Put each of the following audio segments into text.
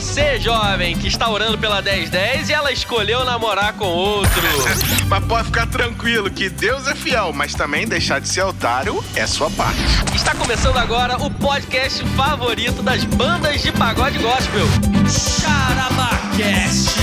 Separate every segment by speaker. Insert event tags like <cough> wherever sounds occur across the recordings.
Speaker 1: você, jovem, que está orando pela 1010 e ela escolheu namorar com outro. <laughs>
Speaker 2: Mas pode ficar tranquilo que Deus é fiel, mas também deixar de ser otário é sua parte.
Speaker 1: Está começando agora o podcast favorito das bandas de pagode gospel. Charabacast.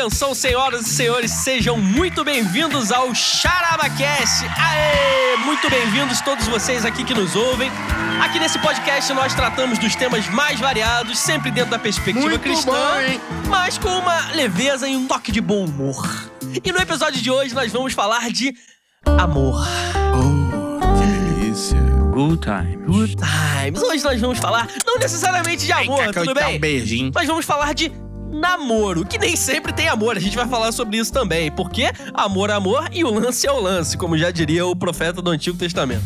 Speaker 1: Atenção, senhoras e senhores, sejam muito bem-vindos ao CharabaCast. Aê! Muito bem-vindos todos vocês aqui que nos ouvem. Aqui nesse podcast nós tratamos dos temas mais variados, sempre dentro da perspectiva
Speaker 2: Muito
Speaker 1: cristã,
Speaker 2: bom, hein?
Speaker 1: mas com uma leveza e um toque de bom humor. E no episódio de hoje nós vamos falar de amor.
Speaker 2: Que delícia.
Speaker 3: Good time.
Speaker 1: Good times. Hoje nós vamos falar não necessariamente de amor,
Speaker 2: eu
Speaker 1: tudo bem?
Speaker 2: um beijinho.
Speaker 1: Nós vamos falar de namoro, que nem sempre tem amor. A gente vai falar sobre isso também, porque amor é amor e o lance é o lance, como já diria o profeta do Antigo Testamento.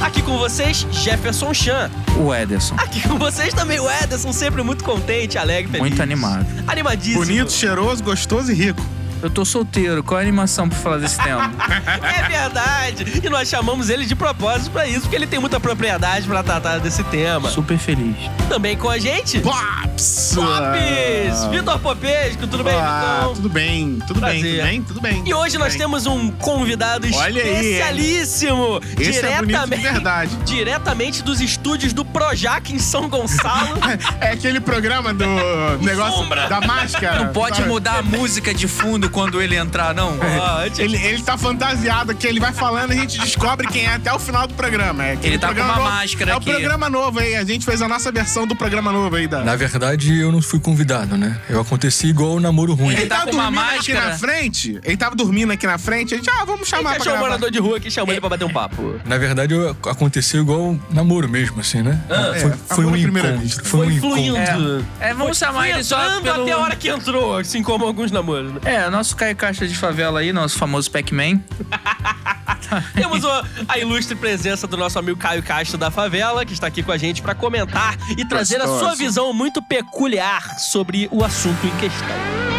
Speaker 1: Aqui com vocês, Jefferson Chan.
Speaker 3: O Ederson.
Speaker 1: Aqui com vocês também o Ederson, sempre muito contente, alegre, feliz.
Speaker 3: Muito animado.
Speaker 1: Animadíssimo.
Speaker 2: Bonito, cheiroso, gostoso e rico.
Speaker 3: Eu tô solteiro. Qual a animação pra falar desse tema? <laughs>
Speaker 1: É verdade. E nós chamamos ele de propósito pra isso, porque ele tem muita propriedade pra tratar desse tema.
Speaker 3: Super feliz.
Speaker 1: Também com a gente,
Speaker 2: Pops!
Speaker 1: Popes! Vitor Popesco, tudo bem,
Speaker 2: Ah,
Speaker 1: Vitão?
Speaker 2: tudo bem, tudo bem,
Speaker 1: Prazer.
Speaker 2: tudo bem, tudo bem.
Speaker 1: E hoje
Speaker 2: tudo
Speaker 1: nós
Speaker 2: bem.
Speaker 1: temos um convidado
Speaker 2: Olha aí,
Speaker 1: especialíssimo.
Speaker 2: Esse é bonito de
Speaker 1: diretamente,
Speaker 2: verdade.
Speaker 1: diretamente dos estúdios do Projac em São Gonçalo. <laughs>
Speaker 2: É aquele programa do <laughs> negócio
Speaker 1: Sombra.
Speaker 2: da máscara.
Speaker 3: Não pode
Speaker 2: sabe?
Speaker 3: mudar a música de fundo quando ele entrar, não?
Speaker 1: Ó, antes-
Speaker 2: Ele, ele tá fantasiado, que ele vai falando e a gente descobre quem é até o final do programa. É
Speaker 3: Ele tá com uma
Speaker 2: novo-
Speaker 3: máscara
Speaker 2: É
Speaker 3: aqui.
Speaker 2: o programa novo aí, a gente fez a nossa versão do programa novo aí. Da...
Speaker 4: Na verdade, eu não fui convidado, né? Eu aconteci igual o namoro ruim.
Speaker 2: Ele
Speaker 3: tá
Speaker 2: tava
Speaker 3: com uma
Speaker 2: dormindo aqui
Speaker 3: máscara.
Speaker 2: na frente, ele tava dormindo aqui na frente, a gente, ah, vamos chamar
Speaker 1: que
Speaker 2: pra
Speaker 1: achou
Speaker 2: gravar.
Speaker 1: morador de rua que chamou ele pra bater um papo?
Speaker 4: Na verdade, eu- aconteceu igual namoro mesmo, assim, né? foi
Speaker 2: é,
Speaker 4: foi um encontro.
Speaker 2: vista.
Speaker 4: Foi, um
Speaker 1: Foi
Speaker 4: encontro.
Speaker 1: fluindo.
Speaker 3: É, vamos chamar
Speaker 1: Foi
Speaker 3: ele só pelo...
Speaker 1: até a hora que entrou, assim como alguns namoros. né?
Speaker 3: É, nosso Caio Caixa de favela aí, nosso famoso Pac-Man. <laughs>
Speaker 1: Temos a ilustre presença do nosso amigo Caio Castro da Favela, que está aqui com a gente para comentar e trazer a sua visão muito peculiar sobre o assunto em questão.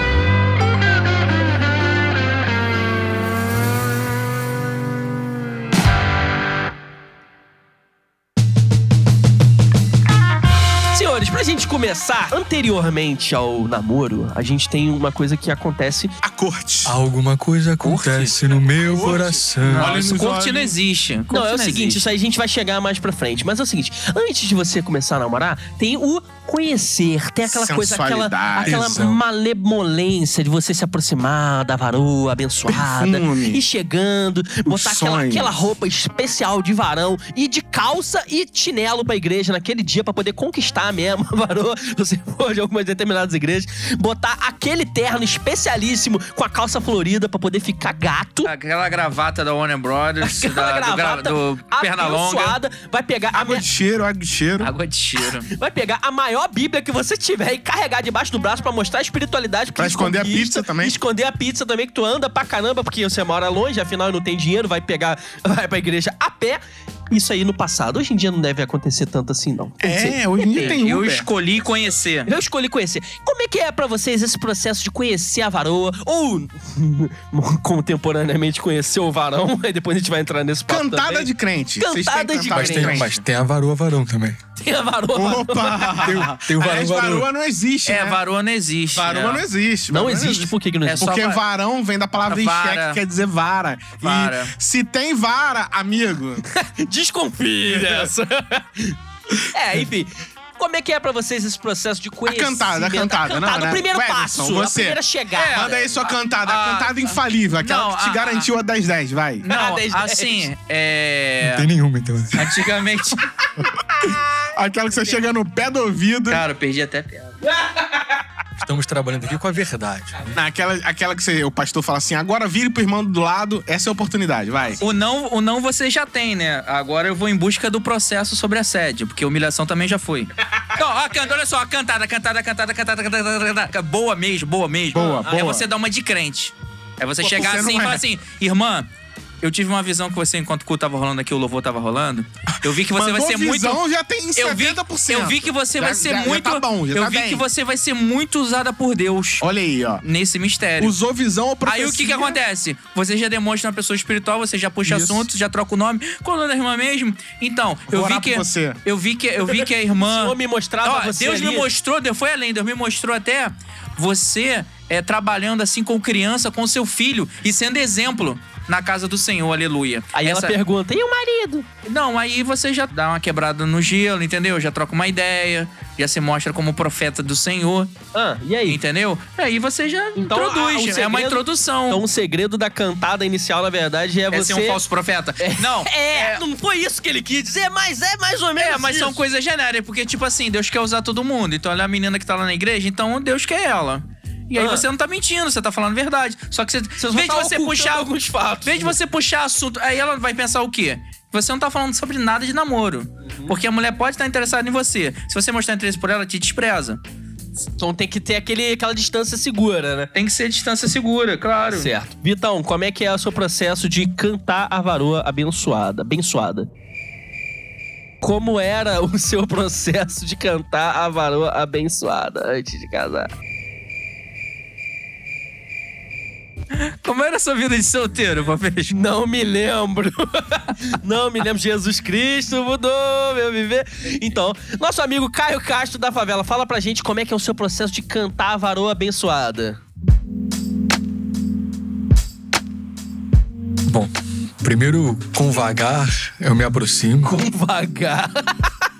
Speaker 1: Começar, anteriormente ao namoro, a gente tem uma coisa que acontece
Speaker 2: A corte.
Speaker 4: Alguma coisa acontece no meu
Speaker 2: Corte?
Speaker 4: coração.
Speaker 3: Não,
Speaker 2: Olha
Speaker 3: isso corte
Speaker 2: olhos.
Speaker 3: não existe. Corte
Speaker 1: Não, é o seguinte,
Speaker 3: existe.
Speaker 1: isso aí a gente vai chegar mais pra frente. Mas é o seguinte, antes de você começar a namorar, tem o conhecer, tem aquela coisa, aquela, aquela malemolência de você se aproximar da varoa abençoada
Speaker 2: Perfume.
Speaker 1: e chegando, botar aquela, aquela roupa especial de varão e de calça e chinelo pra igreja naquele dia pra poder conquistar mesmo a varoa, se <laughs> você for de algumas determinadas igrejas, botar aquele terno especialíssimo com a calça florida pra poder ficar gato.
Speaker 3: Aquela gravata da Warner Brothers,
Speaker 1: Aquela
Speaker 3: da, do, gra-
Speaker 1: gravata
Speaker 3: do Pernalonga.
Speaker 1: vai pegar a
Speaker 2: Água
Speaker 1: me-
Speaker 2: de cheiro, água de cheiro.
Speaker 3: Água de cheiro. <laughs>
Speaker 1: vai pegar a maior bíblia que você tiver e carregar debaixo do braço pra mostrar a espiritualidade que
Speaker 2: Pra esconder a pizza também.
Speaker 1: esconder a pizza também que tu anda pra caramba porque você mora longe, afinal não tem dinheiro, vai pegar <laughs> vai pra igreja a pé. Isso aí no passado, hoje em dia não deve acontecer tanto assim não. Quer dizer,
Speaker 2: É, hoje em dia tem
Speaker 3: Eu
Speaker 2: Uber.
Speaker 3: escolhi conhecer.
Speaker 1: eu escolhi conhecer. Como é que é pra vocês esse processo de conhecer a varoa ou <laughs> contemporaneamente conhecer o varão? <laughs> Aí depois a gente vai entrar nesse papo
Speaker 2: Cantada
Speaker 1: também.
Speaker 2: de crente.
Speaker 1: Cantada de
Speaker 4: Mas
Speaker 1: crente.
Speaker 4: tem, mas tem a varoa varão também.
Speaker 1: Tem a varoa.
Speaker 2: Opa!
Speaker 4: Tem, o- tem o varão
Speaker 2: Aliás,
Speaker 4: varão.
Speaker 2: varoa não existe,
Speaker 3: É,
Speaker 2: né?
Speaker 3: varoa não existe.
Speaker 2: Varoa
Speaker 3: é.
Speaker 2: não existe.
Speaker 1: Não
Speaker 2: varoa
Speaker 1: existe, por que, que não
Speaker 3: É
Speaker 1: existe?
Speaker 3: só
Speaker 2: Porque
Speaker 3: va-
Speaker 2: varão vem da palavra
Speaker 3: Vara.
Speaker 2: enxerga, que quer dizer vara.
Speaker 3: Vara.
Speaker 2: E se tem vara, amigo, <laughs>
Speaker 1: Desconfie dessa. <laughs> é, enfim. Como é que é pra vocês esse processo de
Speaker 2: a
Speaker 1: conhecimento?
Speaker 2: cantada, a cantada, não, né?
Speaker 1: o primeiro
Speaker 2: Wellington,
Speaker 1: passo, a
Speaker 2: você.
Speaker 1: primeira chegada.
Speaker 3: É,
Speaker 2: manda aí sua cantada. A
Speaker 3: Ah,
Speaker 2: cantada infalível, aquela
Speaker 3: não,
Speaker 2: que te
Speaker 3: a-
Speaker 2: garantiu a 10-10, vai.
Speaker 3: Não,
Speaker 1: Ah, dez, dez.
Speaker 3: assim, é...
Speaker 4: Não tem nenhuma, então.
Speaker 3: Antigamente... <laughs>
Speaker 2: Aquela que você chega no pé do ouvido.
Speaker 3: Cara, eu perdi até a piada. <laughs>
Speaker 4: Estamos trabalhando aqui com a verdade.
Speaker 2: Aquela, aquela que você, o pastor fala assim, agora vire pro irmão do lado, essa é a oportunidade, vai.
Speaker 3: O não, o não você já tem, né? Agora eu vou em busca do processo sobre assédio, porque humilhação também já foi. <laughs> Então, ó, canta, olha só, a cantada, cantada, cantada, cantada, cantada, cantada. Boa mesmo, boa mesmo.
Speaker 2: Boa,
Speaker 3: É
Speaker 2: boa.
Speaker 3: você dar uma de crente. É você
Speaker 2: Pô,
Speaker 3: chegar
Speaker 2: você
Speaker 3: assim e
Speaker 2: não é.
Speaker 3: falar assim, irmã, Eu tive uma visão que você, enquanto o culto tava rolando aqui, o louvor tava rolando. Eu vi que você
Speaker 2: Mandou
Speaker 3: vai ser
Speaker 2: visão,
Speaker 3: muito.
Speaker 2: já tem
Speaker 3: Eu vi,
Speaker 2: 70%.
Speaker 3: eu vi que você
Speaker 2: Já-
Speaker 3: vai ser
Speaker 2: já- já
Speaker 3: muito.
Speaker 2: tá bom, já
Speaker 3: eu
Speaker 2: tá
Speaker 3: vi
Speaker 2: bem.
Speaker 3: que você vai ser muito usada por Deus
Speaker 2: Olha aí, ó.
Speaker 3: nesse mistério.
Speaker 2: Usou visão ou profecia.
Speaker 3: Aí o que que acontece? Você já demonstra uma pessoa espiritual, você já puxa
Speaker 2: Isso.
Speaker 3: assuntos, já troca o nome. Qual o nome da irmã mesmo? Então, eu
Speaker 2: Vou
Speaker 3: vi
Speaker 2: orar
Speaker 3: que
Speaker 2: por você.
Speaker 3: eu vi que eu vi que a irmã <laughs>
Speaker 1: O Senhor me mostrava
Speaker 3: Ó,
Speaker 1: você
Speaker 3: Deus me
Speaker 1: ali.
Speaker 3: mostrou, Deus foi além, Deus me mostrou até você é, trabalhando assim com criança, com seu filho e sendo exemplo na casa do Senhor, aleluia.
Speaker 1: Aí
Speaker 3: Essa-
Speaker 1: ela pergunta, e o marido?
Speaker 3: Não, aí você já dá uma quebrada no gelo, entendeu? Já troca uma ideia, já se mostra como profeta do Senhor,
Speaker 1: Ah, e aí?
Speaker 3: entendeu? Aí você já
Speaker 1: Então, a- o
Speaker 3: introduz, é uma
Speaker 1: segredo-
Speaker 3: introdução.
Speaker 1: Então o segredo da cantada inicial, na verdade, é
Speaker 3: é
Speaker 1: você...
Speaker 3: ser um falso profeta. Não, <laughs>
Speaker 1: É, não foi isso que ele quis dizer, mas é mais ou menos
Speaker 3: É, mas são
Speaker 1: isso.
Speaker 3: coisas genéricas, porque, tipo assim, Deus quer usar todo mundo. Então, olha a menina que tá lá na igreja, então Deus quer ela. E aí
Speaker 1: Ah.
Speaker 3: você não tá mentindo, você tá falando a verdade. Só que você,
Speaker 1: Você
Speaker 3: em
Speaker 1: só
Speaker 3: vez de você puxar
Speaker 1: alguns fatos.
Speaker 3: Em vez de você puxar assunto, aí ela vai pensar o quê? Você não tá falando sobre nada de namoro.
Speaker 1: Uhum.
Speaker 3: Porque a mulher pode estar interessada em você. Se você mostrar interesse por ela, ela te despreza.
Speaker 1: Então tem que ter aquele, aquela distância segura, né?
Speaker 3: Tem que ser distância segura, claro.
Speaker 1: Certo. Vitão, como é que é o seu processo de cantar a varoa abençoada? Abençoada. Como era o seu processo de cantar a varoa abençoada antes de casar?
Speaker 3: Como era a sua vida de solteiro, Papeijo?
Speaker 1: Não me lembro. <laughs> Não me lembro. Jesus Cristo mudou meu viver. Então, nosso amigo Caio Castro da Favela, fala pra gente como é que é o seu processo de cantar a varoa abençoada.
Speaker 4: Bom, primeiro, com vagar, eu me aproximo.
Speaker 1: Vagar. <laughs>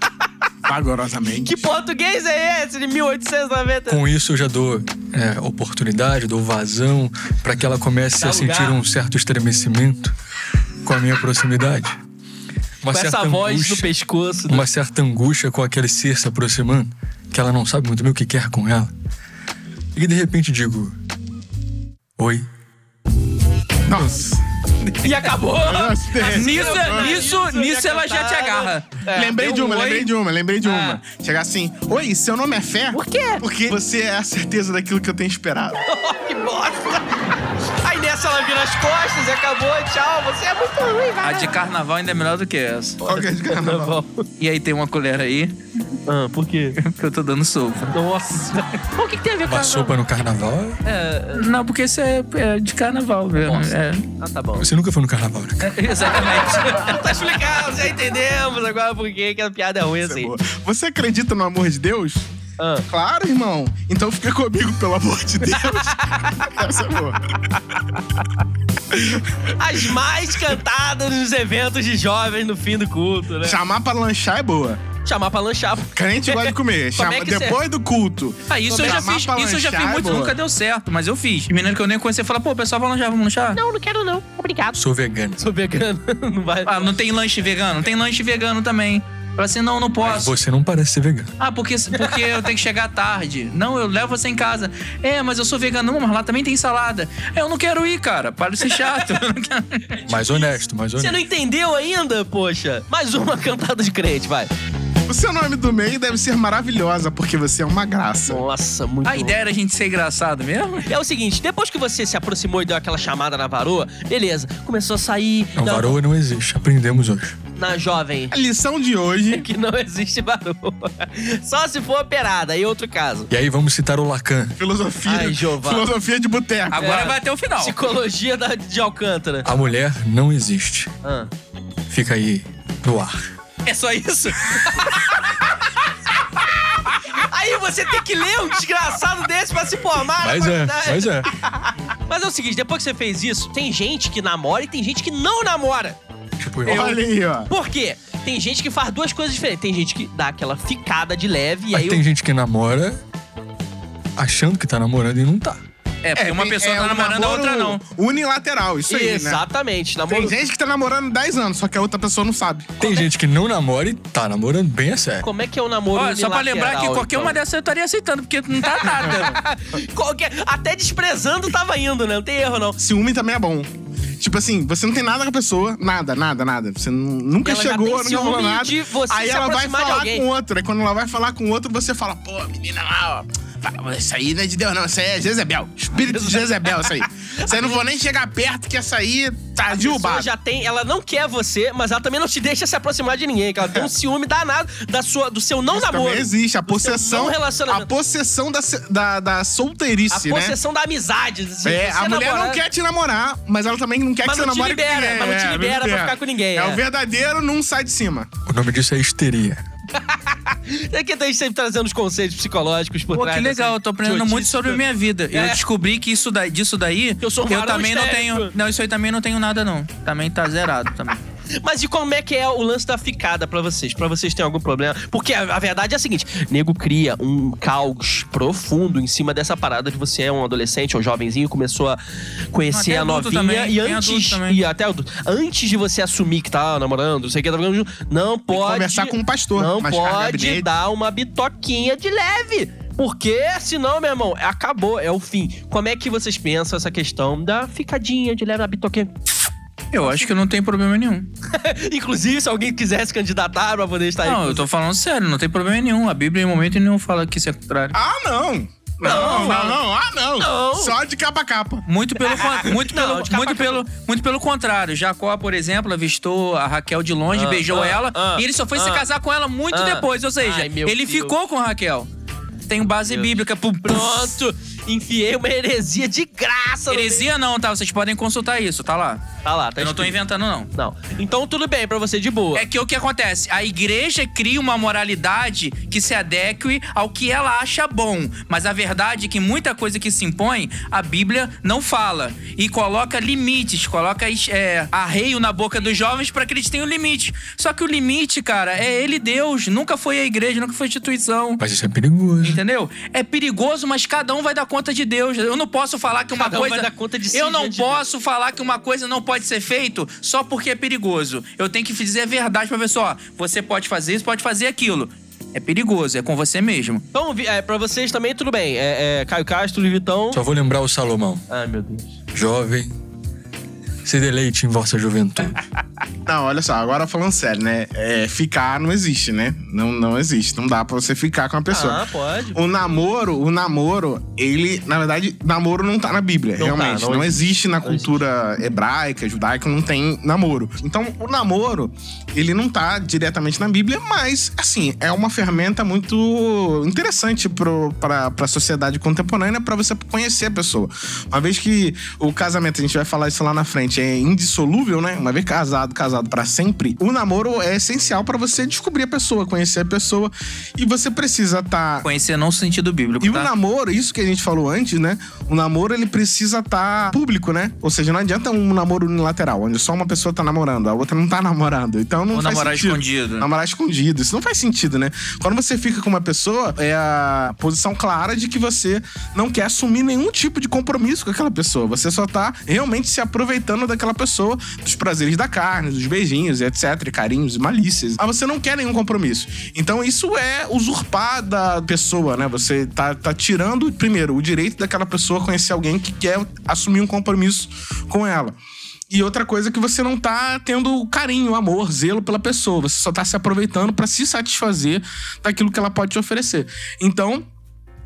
Speaker 2: Vagarosamente.
Speaker 1: Que português é esse de 1890?
Speaker 4: Com isso, eu já dou é, oportunidade, dou vazão para que ela comece
Speaker 1: Dá
Speaker 4: a sentir
Speaker 1: lugar.
Speaker 4: um certo estremecimento com a minha proximidade. Uma
Speaker 1: Com essa voz no pescoço. né?
Speaker 4: uma certa angústia com aquele ser se aproximando, que ela não sabe muito bem o que quer com ela. E de repente digo: Oi.
Speaker 2: Nossa.
Speaker 1: E acabou.
Speaker 3: Nisso,
Speaker 1: Isso,
Speaker 3: nisso,
Speaker 1: isso,
Speaker 3: nisso ela já te agarra.
Speaker 1: É,
Speaker 2: lembrei de uma,
Speaker 3: um oi.
Speaker 2: lembrei de uma, lembrei de
Speaker 3: Ah.
Speaker 2: uma. Chegar assim, oi, seu nome é Fé?
Speaker 1: Por quê?
Speaker 2: Porque você é a certeza daquilo que eu tenho esperado. <laughs>
Speaker 1: que bosta. Nessa ela vira as costas e acabou. Tchau. Você é muito ruim,
Speaker 3: A
Speaker 1: vai.
Speaker 3: de carnaval ainda é melhor do que essa.
Speaker 2: Qual que é de carnaval?
Speaker 3: E aí tem uma colher aí
Speaker 1: Ah, por quê? <laughs>
Speaker 3: que eu tô dando sopa.
Speaker 1: Nossa. O que, que tem a ver com
Speaker 4: Uma
Speaker 1: a
Speaker 4: sopa no carnaval?
Speaker 1: É,
Speaker 3: Não, porque isso é, é de carnaval, velho.
Speaker 1: Nossa.
Speaker 3: É.
Speaker 1: Ah, tá bom.
Speaker 4: Você nunca foi no carnaval, né? cara?
Speaker 3: Exatamente. <laughs>
Speaker 1: tá explicado, já entendemos agora por que que a piada é ruim
Speaker 2: Essa é
Speaker 1: assim.
Speaker 2: boa. Você acredita no amor de Deus?
Speaker 1: Ah.
Speaker 2: Claro, irmão. Então fica comigo, pelo amor de Deus. <laughs> Essa é boa.
Speaker 1: As mais cantadas nos eventos de jovens no fim do culto, né?
Speaker 2: Chamar pra lanchar é boa.
Speaker 1: Chamar pra lanchar.
Speaker 2: Crente gosta de comer.
Speaker 1: Como
Speaker 2: Chama,
Speaker 1: é que cê-
Speaker 2: depois do culto.
Speaker 3: Ah, isso eu já fiz, isso eu já fiz
Speaker 2: é
Speaker 3: muito,
Speaker 2: boa.
Speaker 3: nunca deu certo, mas eu fiz. Menino que eu nem conhecia fala, pô, pessoal, vamos lanchar, vamos lanchar?
Speaker 1: Não, não quero não. Obrigado.
Speaker 4: Sou vegano.
Speaker 1: Sou vegano. <laughs> Não vai.
Speaker 3: Ah, não tem lanche vegano? Tem lanche vegano também. Fala assim, não, não
Speaker 4: Mas
Speaker 3: posso.
Speaker 4: você não parece ser vegano.
Speaker 3: Ah, porque, porque eu tenho que chegar tarde. Não, eu levo você em casa. É, mas eu sou vegano. Não, mas lá também tem salada. É, eu não quero ir, cara. Para de ser chato. <laughs>
Speaker 4: Mais honesto, mais
Speaker 1: Você
Speaker 4: honesto.
Speaker 1: não entendeu ainda, poxa? Mais uma <laughs> cantada de crente, vai.
Speaker 2: O seu nome do meio deve ser maravilhosa, porque você é uma graça.
Speaker 1: Nossa, muito
Speaker 3: A ideia era a gente ser engraçado mesmo?
Speaker 1: É o seguinte, depois que você se aproximou e deu aquela chamada na varoa, beleza, começou a sair
Speaker 4: Não,
Speaker 1: na,
Speaker 4: varoa não existe. Aprendemos hoje.
Speaker 1: na jovem.
Speaker 2: A lição de hoje <laughs>
Speaker 1: Que não existe varoa. <laughs> Só se for operada, aí outro caso.
Speaker 4: E aí vamos citar o Lacan.
Speaker 2: Filosofia.
Speaker 1: Ai, Jeová.
Speaker 2: filosofia de boteco.
Speaker 3: Agora
Speaker 1: É.
Speaker 3: vai até o final.
Speaker 1: Psicologia da, de Alcântara.
Speaker 4: A mulher não existe.
Speaker 1: Ah.
Speaker 4: Fica aí no ar.
Speaker 3: É só isso? <laughs>
Speaker 1: Aí você tem que ler um desgraçado desse pra se formar.
Speaker 4: Mas
Speaker 1: na
Speaker 4: é,
Speaker 1: faculdade.
Speaker 4: mas é. <laughs>
Speaker 1: Mas é o seguinte, depois que você fez isso, tem gente que namora e tem gente que não namora.
Speaker 4: Tipo, eu.
Speaker 2: Olha aí, ó.
Speaker 1: Por quê? Tem gente que faz duas coisas diferentes. Tem gente que dá aquela ficada de leve e
Speaker 4: Mas
Speaker 1: aí
Speaker 4: tem gente que namora achando que tá namorando e não tá.
Speaker 3: É, porque uma
Speaker 2: tem-
Speaker 3: pessoa
Speaker 2: é
Speaker 3: tá
Speaker 2: um
Speaker 3: namorando, a outra
Speaker 2: namoro
Speaker 3: não.
Speaker 2: Unilateral, isso aí, né?
Speaker 1: Exatamente.
Speaker 2: Tem
Speaker 1: Namoro...
Speaker 2: gente que tá namorando 10 anos, só que a outra pessoa não sabe.
Speaker 4: Tem gente que não namora e tá namorando bem a sério.
Speaker 1: Como é que é o namoro
Speaker 3: Ó, só pra lembrar que
Speaker 1: unilateral,
Speaker 3: qualquer
Speaker 1: então?
Speaker 3: uma dessas eu estaria aceitando, porque não tá nada. <laughs>
Speaker 1: Qualquer... Até desprezando tava indo, né? Não tem erro, não.
Speaker 2: Ciúme também é bom. Tipo assim, você não tem nada com a pessoa, nada, nada, nada. Você nu- nunca
Speaker 1: Ela já
Speaker 2: chegou,
Speaker 1: tem
Speaker 2: nunca falou
Speaker 1: ciúme
Speaker 2: nada.
Speaker 1: de você
Speaker 2: aí
Speaker 1: se
Speaker 2: ela vai
Speaker 1: aproximar de
Speaker 2: falar
Speaker 1: alguém.
Speaker 2: com outro. Aí quando ela vai falar com outro, você fala, pô, menina lá, ó, Isso aí não é de Deus, não. Isso aí é Jezebel. Espírito de Jezebel, isso aí. Isso aí não vou nem chegar perto, que essa aí tá
Speaker 1: A pessoa
Speaker 2: derrubada.
Speaker 1: já tem, ela não quer você, mas ela também não te deixa se aproximar de ninguém, que ela tem um ciúme danado da sua, do seu não
Speaker 2: Isso
Speaker 1: namoro.
Speaker 2: também existe. A possessão.
Speaker 1: não.
Speaker 2: A possessão da, da, da
Speaker 1: A
Speaker 2: solteirice, né?
Speaker 1: possessão da amizade. assim,
Speaker 2: É, a mulher
Speaker 1: namorar-
Speaker 2: não quer te namorar, mas ela também não quer
Speaker 1: Mas
Speaker 2: que você
Speaker 1: não te
Speaker 2: namore
Speaker 1: libera,
Speaker 2: com ninguém.
Speaker 1: mas não te
Speaker 2: É,
Speaker 1: libera pra ficar com ninguém,
Speaker 2: É,
Speaker 1: é.
Speaker 2: o verdadeiro não sai de cima.
Speaker 4: O nome disso é histeria. <laughs>
Speaker 1: É que a gente sempre trazendo os conceitos psicológicos por
Speaker 3: Pô,
Speaker 1: trás
Speaker 3: que legal, eu tô aprendendo muito sobre a minha vida.
Speaker 1: É.
Speaker 3: Eu descobri que isso daí, disso daí,
Speaker 1: Eu sou um varão
Speaker 3: também não tenho. Não, isso aí também não tenho nada, não. Também tá zerado também.
Speaker 1: Mas e como é que é o lance da ficada pra vocês? Pra vocês tem algum problema? Porque a, a verdade é a seguinte: nego cria um caos profundo em cima dessa parada de você é um adolescente ou jovenzinho, começou a conhecer
Speaker 3: Até
Speaker 1: a novinha
Speaker 3: também,
Speaker 1: e antes. E até adulto. Antes de você assumir que tá namorando, não sei o que, tá não pode.
Speaker 2: conversar com o pastor,
Speaker 1: Não pode dar uma bitoquinha de leve. Porque senão, meu irmão, acabou, é o fim. Como é que vocês pensam essa questão da ficadinha de leve na bitoquinha?
Speaker 3: Eu acho que não tem problema nenhum. <laughs>
Speaker 1: Inclusive, se alguém quiser se candidatar pra poder estar aí.
Speaker 3: Não,
Speaker 1: com
Speaker 3: eu tô falando sério, não tem problema nenhum. A Bíblia em momento nenhum fala que isso é contrário.
Speaker 2: Ah, não. Não, não, não. Ah, não.
Speaker 1: Não.
Speaker 2: Só de capa a capa.
Speaker 3: Muito pelo, <laughs> muito
Speaker 1: Não,
Speaker 3: pelo, muito pelo, muito pelo contrário. Jacó, por exemplo, avistou a Raquel de longe,
Speaker 1: Ah,
Speaker 3: beijou
Speaker 1: ah,
Speaker 3: ela
Speaker 1: ah,
Speaker 3: e ele só foi se
Speaker 1: ah,
Speaker 3: casar com ela muito
Speaker 1: ah.
Speaker 3: depois. Ou seja,
Speaker 1: Ai,
Speaker 3: ele
Speaker 1: Deus.
Speaker 3: ficou com a Raquel. Tem base bíblica. Pum,
Speaker 1: Pronto, enfiei uma heresia de graça.
Speaker 3: Heresia não, tá? Vocês podem consultar isso, tá lá.
Speaker 1: Tá lá, tá
Speaker 3: Eu não tô
Speaker 1: escrito.
Speaker 3: inventando, não.
Speaker 1: Não. Então tudo bem pra você, de boa.
Speaker 3: É que o que acontece? A igreja cria uma moralidade que se adeque ao que ela acha bom. Mas a verdade é que muita coisa que se impõe, a Bíblia não fala. E coloca limites, coloca é, arreio na boca dos jovens para que eles tenham limite. Só que o limite, cara, é ele Deus. Nunca foi a igreja, nunca foi a instituição.
Speaker 4: Mas isso é perigoso.
Speaker 3: Entendeu? É perigoso, mas cada um vai dar conta de Deus. Eu não posso falar que uma
Speaker 1: Cada um
Speaker 3: coisa.
Speaker 1: vai dar conta de si
Speaker 3: eu não
Speaker 1: de
Speaker 3: posso falar que uma coisa não pode ser feito só porque é perigoso. Eu tenho que dizer a verdade pra pessoa, ó, você pode fazer isso, pode fazer aquilo. É perigoso, é com você mesmo.
Speaker 1: Então, vi- é, pra vocês também tudo bem. É, é, Caio Castro e Vitão.
Speaker 4: Só vou lembrar o Salomão.
Speaker 1: Ai, meu Deus.
Speaker 4: Jovem, se deleite em vossa juventude. <laughs>
Speaker 2: Não, olha só, agora falando sério, né? É, ficar não existe, né? Não, não existe. Não dá pra você ficar com a pessoa.
Speaker 1: Ah, pode.
Speaker 2: O namoro, o namoro, ele, na verdade, namoro não tá na Bíblia,
Speaker 1: Não tá,
Speaker 2: realmente.
Speaker 1: não
Speaker 2: não, existe na
Speaker 1: Não
Speaker 2: cultura hebraica, judaica, não tem namoro. Então, o namoro, ele não tá diretamente na Bíblia, mas, assim, é uma ferramenta muito interessante pro, pra, pra sociedade contemporânea pra você conhecer a pessoa. Uma vez que o casamento, a gente vai falar isso lá na frente, é indissolúvel, né? Uma vez casado, casado pra sempre, o namoro é essencial pra você descobrir a pessoa, conhecer a pessoa. E você precisa estar
Speaker 3: Conhecer não no sentido bíblico,
Speaker 2: e o
Speaker 3: tá?
Speaker 2: namoro, isso que a gente falou antes, né? O namoro, ele precisa estar público, né? Ou seja, não adianta um namoro unilateral, onde só uma pessoa tá namorando, a outra não tá <laughs> namorando. Então não
Speaker 3: Ou
Speaker 2: faz
Speaker 3: namorar
Speaker 2: sentido.
Speaker 3: escondido.
Speaker 2: Namorar escondido. Isso não faz sentido, né? Quando você fica com uma pessoa, é a posição clara de que você não quer assumir nenhum tipo de compromisso com aquela pessoa. Você só tá realmente se aproveitando daquela pessoa, dos prazeres da carne, dos beijinhos, etc, carinhos e malícias. Mas você não quer nenhum compromisso. Então isso é usurpar da pessoa, né? Você tá, tá tirando, primeiro, o direito daquela pessoa conhecer alguém que quer assumir um compromisso com ela. E outra coisa é que você não tá tendo carinho, amor, zelo pela pessoa. Você só tá se aproveitando pra se satisfazer daquilo que ela pode te oferecer. Então,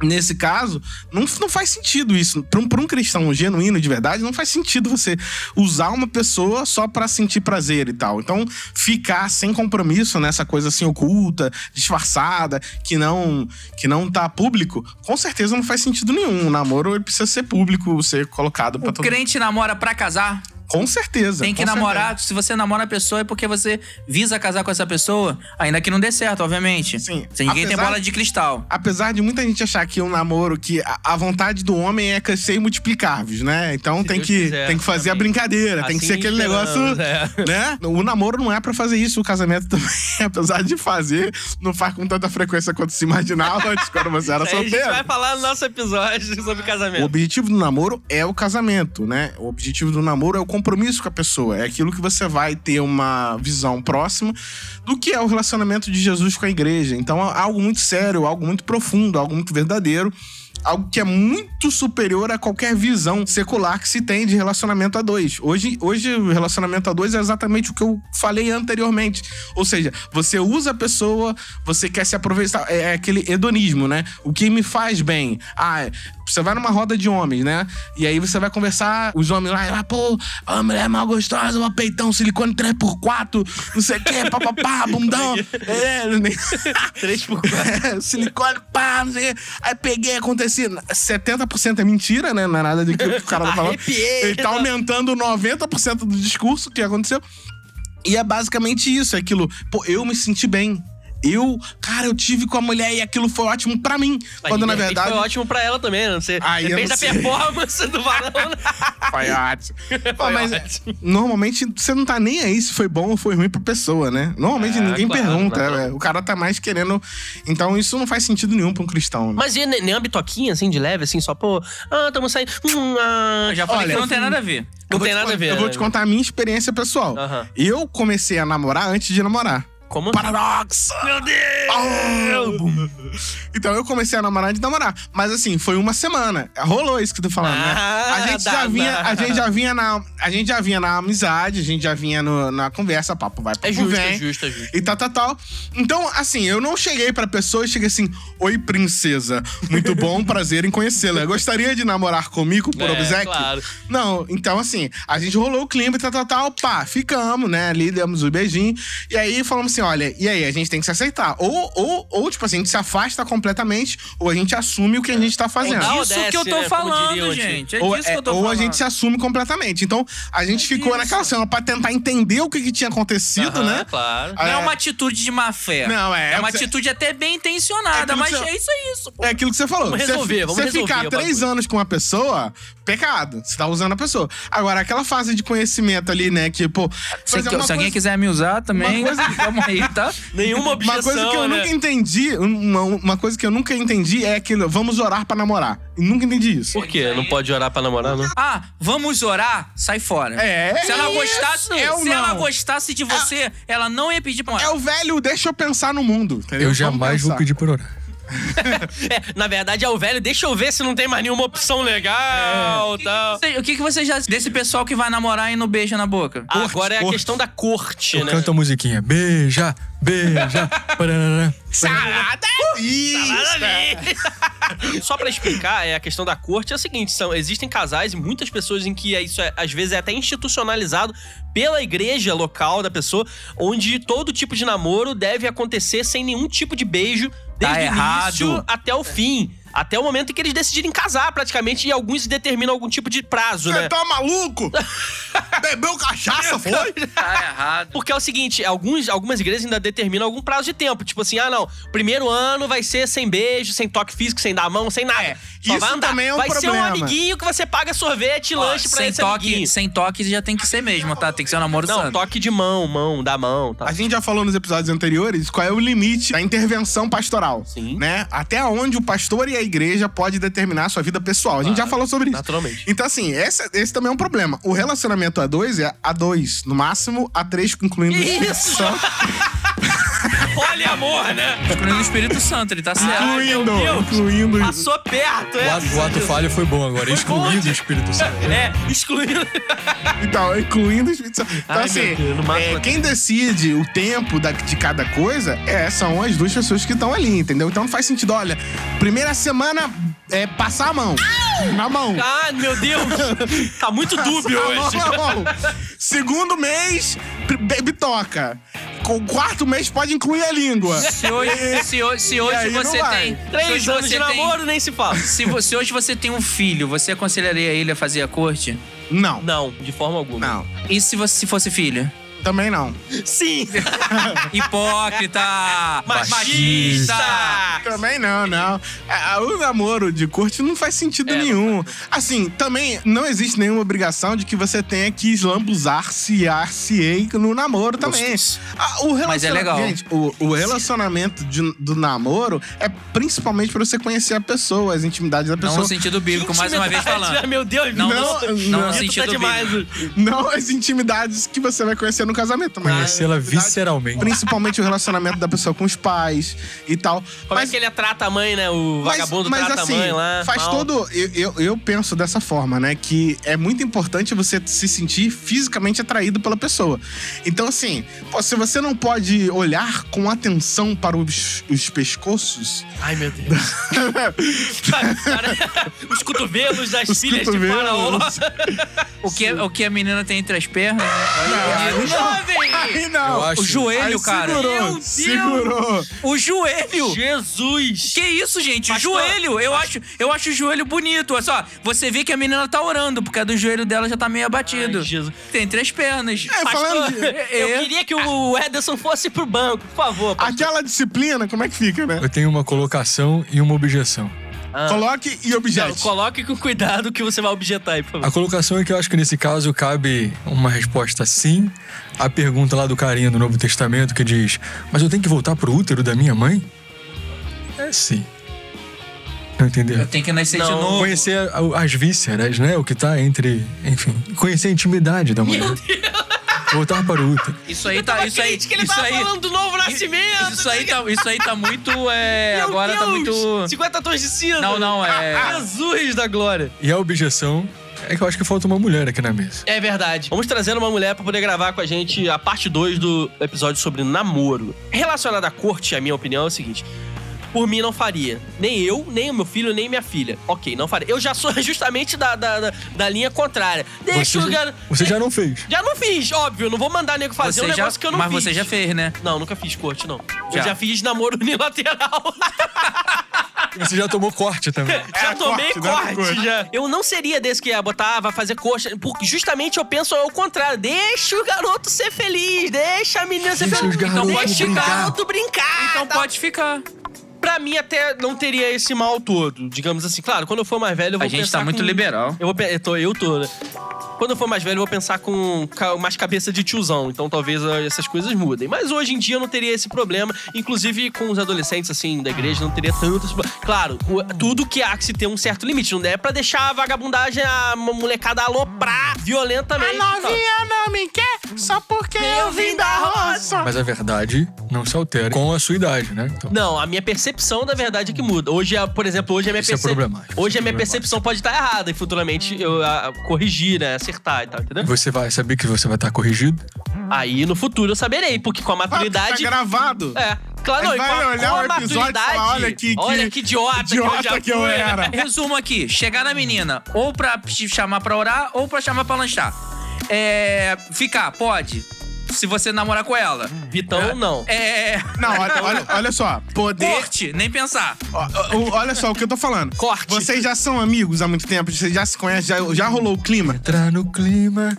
Speaker 2: Nesse caso, não, não faz sentido isso. Pra um, pra um cristão genuíno de verdade, não faz sentido você usar uma pessoa só pra sentir prazer e tal. Então, ficar sem compromisso nessa coisa assim oculta, disfarçada, que não que não tá público, com certeza não faz sentido nenhum. O namoro ele precisa ser público, ser colocado pra
Speaker 3: O
Speaker 2: todo
Speaker 3: crente namora pra casar.
Speaker 2: Com certeza.
Speaker 3: Tem que namorar. Se você namora a pessoa é porque você visa casar com essa pessoa, ainda que não dê certo, obviamente.
Speaker 2: Sim.
Speaker 3: Se ninguém tem
Speaker 2: Apesar-
Speaker 3: bola de cristal.
Speaker 2: Apesar de muita gente achar que um namoro, que a, a vontade do homem é crescer e multiplicar-vos, né? Então tem
Speaker 1: Deus
Speaker 2: que,
Speaker 1: quiser,
Speaker 2: tem que fazer a
Speaker 1: amém.
Speaker 2: brincadeira, tem que
Speaker 1: Assim
Speaker 2: ser aquele negócio,
Speaker 1: é.
Speaker 2: né? O namoro não é pra fazer isso, o casamento <laughs> também, apesar de fazer, não faz com tanta frequência quanto se imaginava <laughs> antes, quando você era
Speaker 1: aí a gente vai
Speaker 2: solteiro.
Speaker 1: falar no nosso episódio <laughs> sobre
Speaker 2: O
Speaker 1: casamento.
Speaker 2: objetivo do namoro é o casamento, né? O objetivo do namoro é o compromisso com a pessoa. É aquilo que você vai ter uma visão próxima do que é o relacionamento de Jesus com a igreja. Então, é algo muito sério, algo muito profundo, algo muito verdadeiro. algo que é muito superior a qualquer visão secular que se tem de relacionamento a dois. Hoje, hoje o relacionamento a dois é exatamente o que eu falei anteriormente. Ou seja, você usa a pessoa, você quer se aproveitar. É, é aquele hedonismo, né? O que me faz bem. Ah, você vai numa roda de homens, né? E aí você vai conversar, os homens lá, ah, pô, a mulher é mal gostosa, uma peitão, silicone 3x4, não sei o quê, papapá, <laughs> bundão. é, nem...
Speaker 1: 3x4.
Speaker 2: É, silicone, pá, não sei o quê. Aí peguei, acontecia. 70% é mentira, né? Não é nada de que o cara tá falando.
Speaker 1: Arrepiei.
Speaker 2: Ele tá aumentando 90% do discurso que aconteceu. E é basicamente isso, é aquilo. Pô, eu me senti bem. Eu, cara, eu tive com a mulher e aquilo foi ótimo pra mim.
Speaker 1: Mas,
Speaker 2: quando na verdade.
Speaker 1: Foi ótimo pra ela também, né? Não sei.
Speaker 2: Aí
Speaker 1: Depende da
Speaker 2: sei.
Speaker 1: performance do varão. né? <laughs>
Speaker 2: Foi ótimo. <laughs> Pô, mas
Speaker 1: ótimo.
Speaker 2: normalmente você não tá nem aí se foi bom ou foi ruim pra pessoa, né? Normalmente
Speaker 1: É,
Speaker 2: ninguém
Speaker 1: claro,
Speaker 2: pergunta. é, O cara tá mais querendo. Então isso não faz sentido nenhum pra um cristão. Né?
Speaker 1: Mas e nem nem uma bitoquinha, assim, de leve, assim, só, pô, ah, tamo saindo. Hum, ah,
Speaker 3: já falei
Speaker 2: Olha,
Speaker 3: que não tem nada a ver.
Speaker 1: Não tem
Speaker 2: te
Speaker 1: nada a ver.
Speaker 2: Eu vou
Speaker 1: né?
Speaker 2: te contar a minha experiência pessoal.
Speaker 1: Aham.
Speaker 2: Eu comecei a namorar antes de namorar.
Speaker 1: Como?
Speaker 2: Paradoxo!
Speaker 1: Meu Deus!
Speaker 2: Então eu comecei a namorar de namorar. Mas assim, foi uma semana. Rolou isso que tu falando, né?
Speaker 1: Ah,
Speaker 2: A gente já vinha,
Speaker 1: dá.
Speaker 2: a gente já vinha na, a gente já vinha na amizade, a gente já vinha no- na conversa, papo vai, papo
Speaker 1: É justo,
Speaker 2: vem.
Speaker 1: é justo, é justo.
Speaker 2: E tal, tal, tal. Então, assim, eu não cheguei pra pessoa e cheguei assim: Oi, princesa. Muito bom, <laughs> prazer em conhecê-la. Gostaria de namorar comigo por
Speaker 1: É,
Speaker 2: obsequio?
Speaker 1: claro.
Speaker 2: Não, então, assim, a gente rolou o clima e tal, tal, tal. Pá, ficamos, né? Ali demos o beijinho. E aí falamos assim: olha, e aí? A gente tem que se aceitar. Ou, ou, ou tipo assim, a gente se afasta completamente, ou a gente assume o que a gente tá fazendo.
Speaker 1: ou
Speaker 3: Isso
Speaker 1: desce,
Speaker 3: que eu tô
Speaker 1: né, como
Speaker 3: falando, gente. É
Speaker 2: ou,
Speaker 3: disso
Speaker 2: é-
Speaker 3: que eu tô
Speaker 2: ou
Speaker 3: falando.
Speaker 2: a gente se assume completamente. Então, a gente ficou
Speaker 3: disso.
Speaker 2: naquela cena pra tentar entender o que, que tinha acontecido, né?
Speaker 1: Claro.
Speaker 3: Não é
Speaker 2: É.
Speaker 3: uma atitude de má fé.
Speaker 2: Não, é-
Speaker 3: É uma
Speaker 2: você-
Speaker 3: atitude até bem intencionada, mas
Speaker 2: você-
Speaker 3: é isso, é isso. pô.
Speaker 2: É aquilo que você falou.
Speaker 1: Vamos
Speaker 2: Você-
Speaker 1: resolver, vamos
Speaker 2: Você
Speaker 1: resolver
Speaker 2: ficar
Speaker 1: o
Speaker 2: três anos com uma pessoa, pecado. Você tá usando a pessoa. Agora, aquela fase de conhecimento ali, né? Que, pô.
Speaker 3: Se,
Speaker 2: exemplo,
Speaker 3: se alguém
Speaker 2: coisa-
Speaker 3: quiser me usar também,
Speaker 2: coisa- <laughs>
Speaker 3: vamos aí, tá?
Speaker 1: Nenhuma objeção,
Speaker 2: Uma coisa que eu
Speaker 1: né?
Speaker 2: nunca entendi, uma, uma coisa que eu nunca entendi é aquilo, vamos orar pra namorar. E nunca entendi isso.
Speaker 1: Por quê? Não pode orar pra namorar, não?
Speaker 3: Ah, vamos orar? Sai fora.
Speaker 2: É,
Speaker 3: Se ela gostasse,
Speaker 2: é
Speaker 3: se ela gostasse de você, ela não ia pedir pra
Speaker 2: É
Speaker 3: orar.
Speaker 2: o velho, deixa eu pensar no mundo. entendeu?
Speaker 4: Eu jamais vou pedir por orar. <laughs>
Speaker 1: É, na verdade é o velho, deixa eu ver se não tem mais nenhuma opção legal
Speaker 2: É.
Speaker 1: tal.
Speaker 3: O que, que você já desse pessoal que vai namorar e não beija na boca?
Speaker 1: Ah, Agora é a
Speaker 2: corte.
Speaker 1: questão da corte,
Speaker 4: Eu
Speaker 1: né?
Speaker 4: canto a musiquinha. Beija, beija. parará.
Speaker 1: Salada!
Speaker 2: Isso, cara.
Speaker 1: Só pra explicar, é a questão da corte é o seguinte: são, existem casais e muitas pessoas em que isso é, às vezes é até institucionalizado pela igreja local da pessoa, onde todo tipo de namoro deve acontecer sem nenhum tipo de beijo,
Speaker 3: Tá
Speaker 1: desde o início até o fim. Até o momento em que eles decidirem casar, praticamente, e alguns determinam algum tipo de prazo,
Speaker 2: Você
Speaker 1: né?
Speaker 2: tá maluco? <laughs> Bebeu cachaça, foi?
Speaker 3: Tá errado.
Speaker 1: Porque é o seguinte, alguns, algumas igrejas ainda determinam algum prazo de tempo. Tipo assim, ah, não, primeiro ano vai ser sem beijo, sem toque físico, sem dar a mão, sem nada.
Speaker 2: É,
Speaker 1: Só
Speaker 2: isso
Speaker 1: vai andar.
Speaker 2: também é um
Speaker 1: vai ser um
Speaker 2: problema.
Speaker 1: amiguinho que você paga sorvete e lanche pra
Speaker 3: sem
Speaker 1: esse
Speaker 3: toque,
Speaker 1: amiguinho.
Speaker 3: sem toque já tem que ser mesmo, tá? Tem que ser um namoro
Speaker 1: Não,
Speaker 3: santo.
Speaker 1: toque de mão, mão, da mão, tá?
Speaker 2: A gente já falou nos episódios anteriores qual é o limite da intervenção pastoral.
Speaker 1: Sim.
Speaker 2: Né? Até onde o pastor e a igreja pode determinar a sua vida pessoal. A gente já falou sobre isso.
Speaker 1: Naturalmente.
Speaker 2: Então, assim, esse, esse também é um problema. O relacionamento a dois é a dois, no máximo a três, incluindo
Speaker 1: Isso! Olha amor, né?
Speaker 3: Incluindo o Espírito Santo, ele tá certo.
Speaker 2: Incluindo,
Speaker 1: Deus.
Speaker 2: incluindo.
Speaker 1: Passou perto,
Speaker 4: O
Speaker 1: é.
Speaker 4: ato, o ato falho foi bom agora, excluindo o Espírito Santo. <laughs>
Speaker 1: É, excluindo.
Speaker 2: Então, incluindo o Espírito Santo. Então,
Speaker 1: Ai,
Speaker 2: assim,
Speaker 1: Deus,
Speaker 2: é, quem decide o tempo da- de cada coisa é, são as duas pessoas que estão ali, entendeu? Então não faz sentido, olha, primeira semana é passar a mão. Na mão.
Speaker 1: Ah, meu Deus. <laughs> Tá muito dúbio
Speaker 2: Passar a mão
Speaker 1: hoje.
Speaker 2: na mão. Segundo mês, pr- be- bitoca. Com o quarto mês pode incluir a língua.
Speaker 3: Se hoje, se hoje, se hoje
Speaker 2: aí não
Speaker 3: você
Speaker 2: vai.
Speaker 3: tem. se
Speaker 1: Três
Speaker 3: hoje
Speaker 1: anos
Speaker 3: você
Speaker 1: de
Speaker 3: tem-
Speaker 1: namoro, nem se fala.
Speaker 3: Se, vo- se hoje você tem um filho, você aconselharia ele a fazer a corte?
Speaker 2: Não.
Speaker 1: Não, de forma alguma.
Speaker 2: Não.
Speaker 3: E se você se fosse filho?
Speaker 2: Também não.
Speaker 1: Sim! <laughs>
Speaker 3: Hipócrita!
Speaker 1: Machista!
Speaker 2: Também não, não. É, O namoro de corte não faz sentido
Speaker 1: É,
Speaker 2: nenhum. Assim, também não existe nenhuma obrigação de que você tenha que eslambuzar-se a se no namoro também.
Speaker 3: Gostoso.
Speaker 2: Ah, o
Speaker 3: Mas é legal.
Speaker 2: Gente, o, o relacionamento de- do namoro é principalmente pra você conhecer a pessoa, as intimidades da
Speaker 3: Não
Speaker 2: pessoa.
Speaker 3: no sentido bíblico, mais uma vez
Speaker 1: Intimidade,
Speaker 3: falando. <laughs>
Speaker 1: Meu Deus,
Speaker 3: Não,
Speaker 2: Não, não.
Speaker 3: não no sentido
Speaker 1: tá demais.
Speaker 3: bíblico.
Speaker 2: Não as intimidades que você vai conhecer no casamento também.
Speaker 4: Conhecê-la visceralmente.
Speaker 2: Principalmente o relacionamento da pessoa com os pais e tal.
Speaker 1: Como é que ele trata a mãe, né? O vagabundo trata a mãe lá.
Speaker 2: assim, Faz
Speaker 1: mal.
Speaker 2: todo. Eu, eu, eu penso dessa forma, né? Que é muito importante você se sentir fisicamente atraído pela pessoa. Então, assim, pô, se você não pode olhar com atenção para os, os pescoços.
Speaker 1: Ai, meu Deus. <laughs> Os cotovelos das
Speaker 2: Os
Speaker 1: filhas de faraó.
Speaker 2: cotovelos.
Speaker 3: O que, o que a menina tem entre as pernas, né?
Speaker 2: Aí
Speaker 1: Jovem!
Speaker 2: Aí não.
Speaker 4: Eu acho-
Speaker 3: O joelho,
Speaker 2: Aí
Speaker 3: cara.
Speaker 2: Segurou,
Speaker 1: Meu Deus.
Speaker 2: segurou.
Speaker 3: O joelho!
Speaker 1: Jesus!
Speaker 3: Que isso, gente?
Speaker 1: Pastor,
Speaker 3: o joelho! Eu acho, eu acho o joelho bonito. Olha só, você vê que a menina tá orando, porque a do joelho dela já tá meio abatido.
Speaker 1: Ai, Jesus.
Speaker 3: Tem três pernas.
Speaker 2: É,
Speaker 1: Pastor,
Speaker 2: falando de-
Speaker 1: eu
Speaker 3: É.
Speaker 1: queria que o Ederson fosse pro banco, por favor. pastor.
Speaker 2: Aquela disciplina, como é que fica, né?
Speaker 4: Eu tenho uma colocação e uma objeção.
Speaker 1: Ah.
Speaker 2: Coloque e
Speaker 1: Não,
Speaker 2: objete.
Speaker 1: coloque com cuidado que você vai objetar aí, por favor.
Speaker 4: A colocação é que eu acho que nesse caso cabe uma resposta sim à pergunta lá do carinha do Novo Testamento que diz: Mas eu tenho que voltar pro útero da minha mãe? É sim. Não entendeu?
Speaker 3: Tem que nascer de
Speaker 1: Não.
Speaker 3: novo.
Speaker 4: Conhecer a- as vísceras, né? O que tá entre. Enfim, conhecer a intimidade da mulher. Voltar para o útero.
Speaker 3: Isso aí tá. Isso aí,
Speaker 1: que ele
Speaker 3: isso
Speaker 1: tava
Speaker 3: aí,
Speaker 1: falando do novo nascimento.
Speaker 3: isso aí tá, isso aí tá muito. É,
Speaker 1: Meu
Speaker 3: agora tá
Speaker 1: Deus,
Speaker 3: muito.
Speaker 1: 50 tons de cinza.
Speaker 3: Não, não, é. <laughs>
Speaker 1: Jesus da glória.
Speaker 4: E a objeção é que eu acho que falta uma mulher aqui na mesa.
Speaker 1: É verdade. Vamos trazer uma mulher pra poder gravar com a gente a parte 2 do episódio sobre namoro. Relacionado à corte, a minha opinião é o seguinte. Por mim, não faria. Nem eu, nem o meu filho, nem minha filha. Ok, não faria. Eu já sou <laughs> justamente da, da, da, da linha contrária. Deixa
Speaker 4: Você,
Speaker 1: o
Speaker 4: já,
Speaker 1: garoto...
Speaker 4: você já não fez.
Speaker 1: Já não fiz, óbvio. Não vou mandar nego fazer
Speaker 3: Você
Speaker 1: um
Speaker 3: já,
Speaker 1: negócio que eu não
Speaker 3: mas
Speaker 1: fiz.
Speaker 3: você já fez, né?
Speaker 1: Não, nunca fiz corte, não. Eu
Speaker 3: Já.
Speaker 1: já fiz namoro <laughs> unilateral.
Speaker 4: Você já tomou corte também. <laughs>
Speaker 1: já
Speaker 2: É,
Speaker 1: tomei
Speaker 2: corte, dá
Speaker 1: corte,
Speaker 2: corte.
Speaker 1: já. Eu não seria desse que ia botar, vai fazer coxa. Porque justamente eu penso ao contrário. Deixa o garoto ser feliz. Deixa a menina ser
Speaker 4: Deixa
Speaker 1: feliz.
Speaker 4: os garotos
Speaker 1: deixa o
Speaker 4: brincar.
Speaker 1: garoto brincar.
Speaker 3: Então
Speaker 1: tá?
Speaker 3: pode ficar.
Speaker 1: Pra mim, até não teria esse mal todo. Digamos assim. Claro, quando eu for mais velho, eu vou
Speaker 3: A gente
Speaker 1: pensar
Speaker 3: tá muito
Speaker 1: com-
Speaker 3: liberal.
Speaker 1: Eu, vou, eu, tô, eu tô, né? Quando eu for mais velho, eu vou pensar com mais cabeça de tiozão. Então talvez ah, essas coisas mudem. Mas hoje em dia eu não teria esse problema. Inclusive com os adolescentes, assim, da igreja, não teria tantos. Claro, o- tudo que há que se ter um certo limite. Não é pra deixar a vagabundagem, a molecada aloprar violentamente.
Speaker 2: não me quer só porque
Speaker 1: eu vim da roça.
Speaker 4: Mas a verdade não se altera com a sua idade, né? Então,
Speaker 1: Não, a minha percepção da verdade é que muda. Hoje, a- por exemplo, hoje a minha
Speaker 4: Isso é
Speaker 1: percepção.
Speaker 4: problemático,
Speaker 1: Hoje
Speaker 4: isso
Speaker 1: a
Speaker 4: é
Speaker 1: minha percepção pode estar errada e futuramente eu ah, corrigir, né? Acertar e tal, entendeu?
Speaker 4: você vai saber que você vai estar corrigido.
Speaker 1: Aí no futuro eu saberei, porque com a maturidade.
Speaker 2: Tá gravado.
Speaker 1: É. Claro, não,
Speaker 2: Aí
Speaker 1: e com
Speaker 2: vai
Speaker 1: a,
Speaker 2: olhar
Speaker 1: com a
Speaker 2: o episódio e
Speaker 1: maturidade.
Speaker 2: falar, olha que- que
Speaker 1: olha que idiota,
Speaker 2: idiota
Speaker 1: que eu já
Speaker 2: que eu
Speaker 1: fui.
Speaker 2: era.
Speaker 3: Resumo aqui: chegar na menina, ou pra te chamar pra orar, ou pra chamar pra lanchar. É. Ficar, pode. Se você namorar com ela.
Speaker 1: Vitão, não.
Speaker 3: É.
Speaker 2: Não, olha, olha, olha só. Poder.
Speaker 3: Corte, nem pensar.
Speaker 2: Ó, ó, Olha só o que eu tô falando.
Speaker 1: Corte.
Speaker 2: Vocês já são amigos há muito tempo, vocês já se conhecem, já, já rolou o clima.
Speaker 4: Entrar no clima,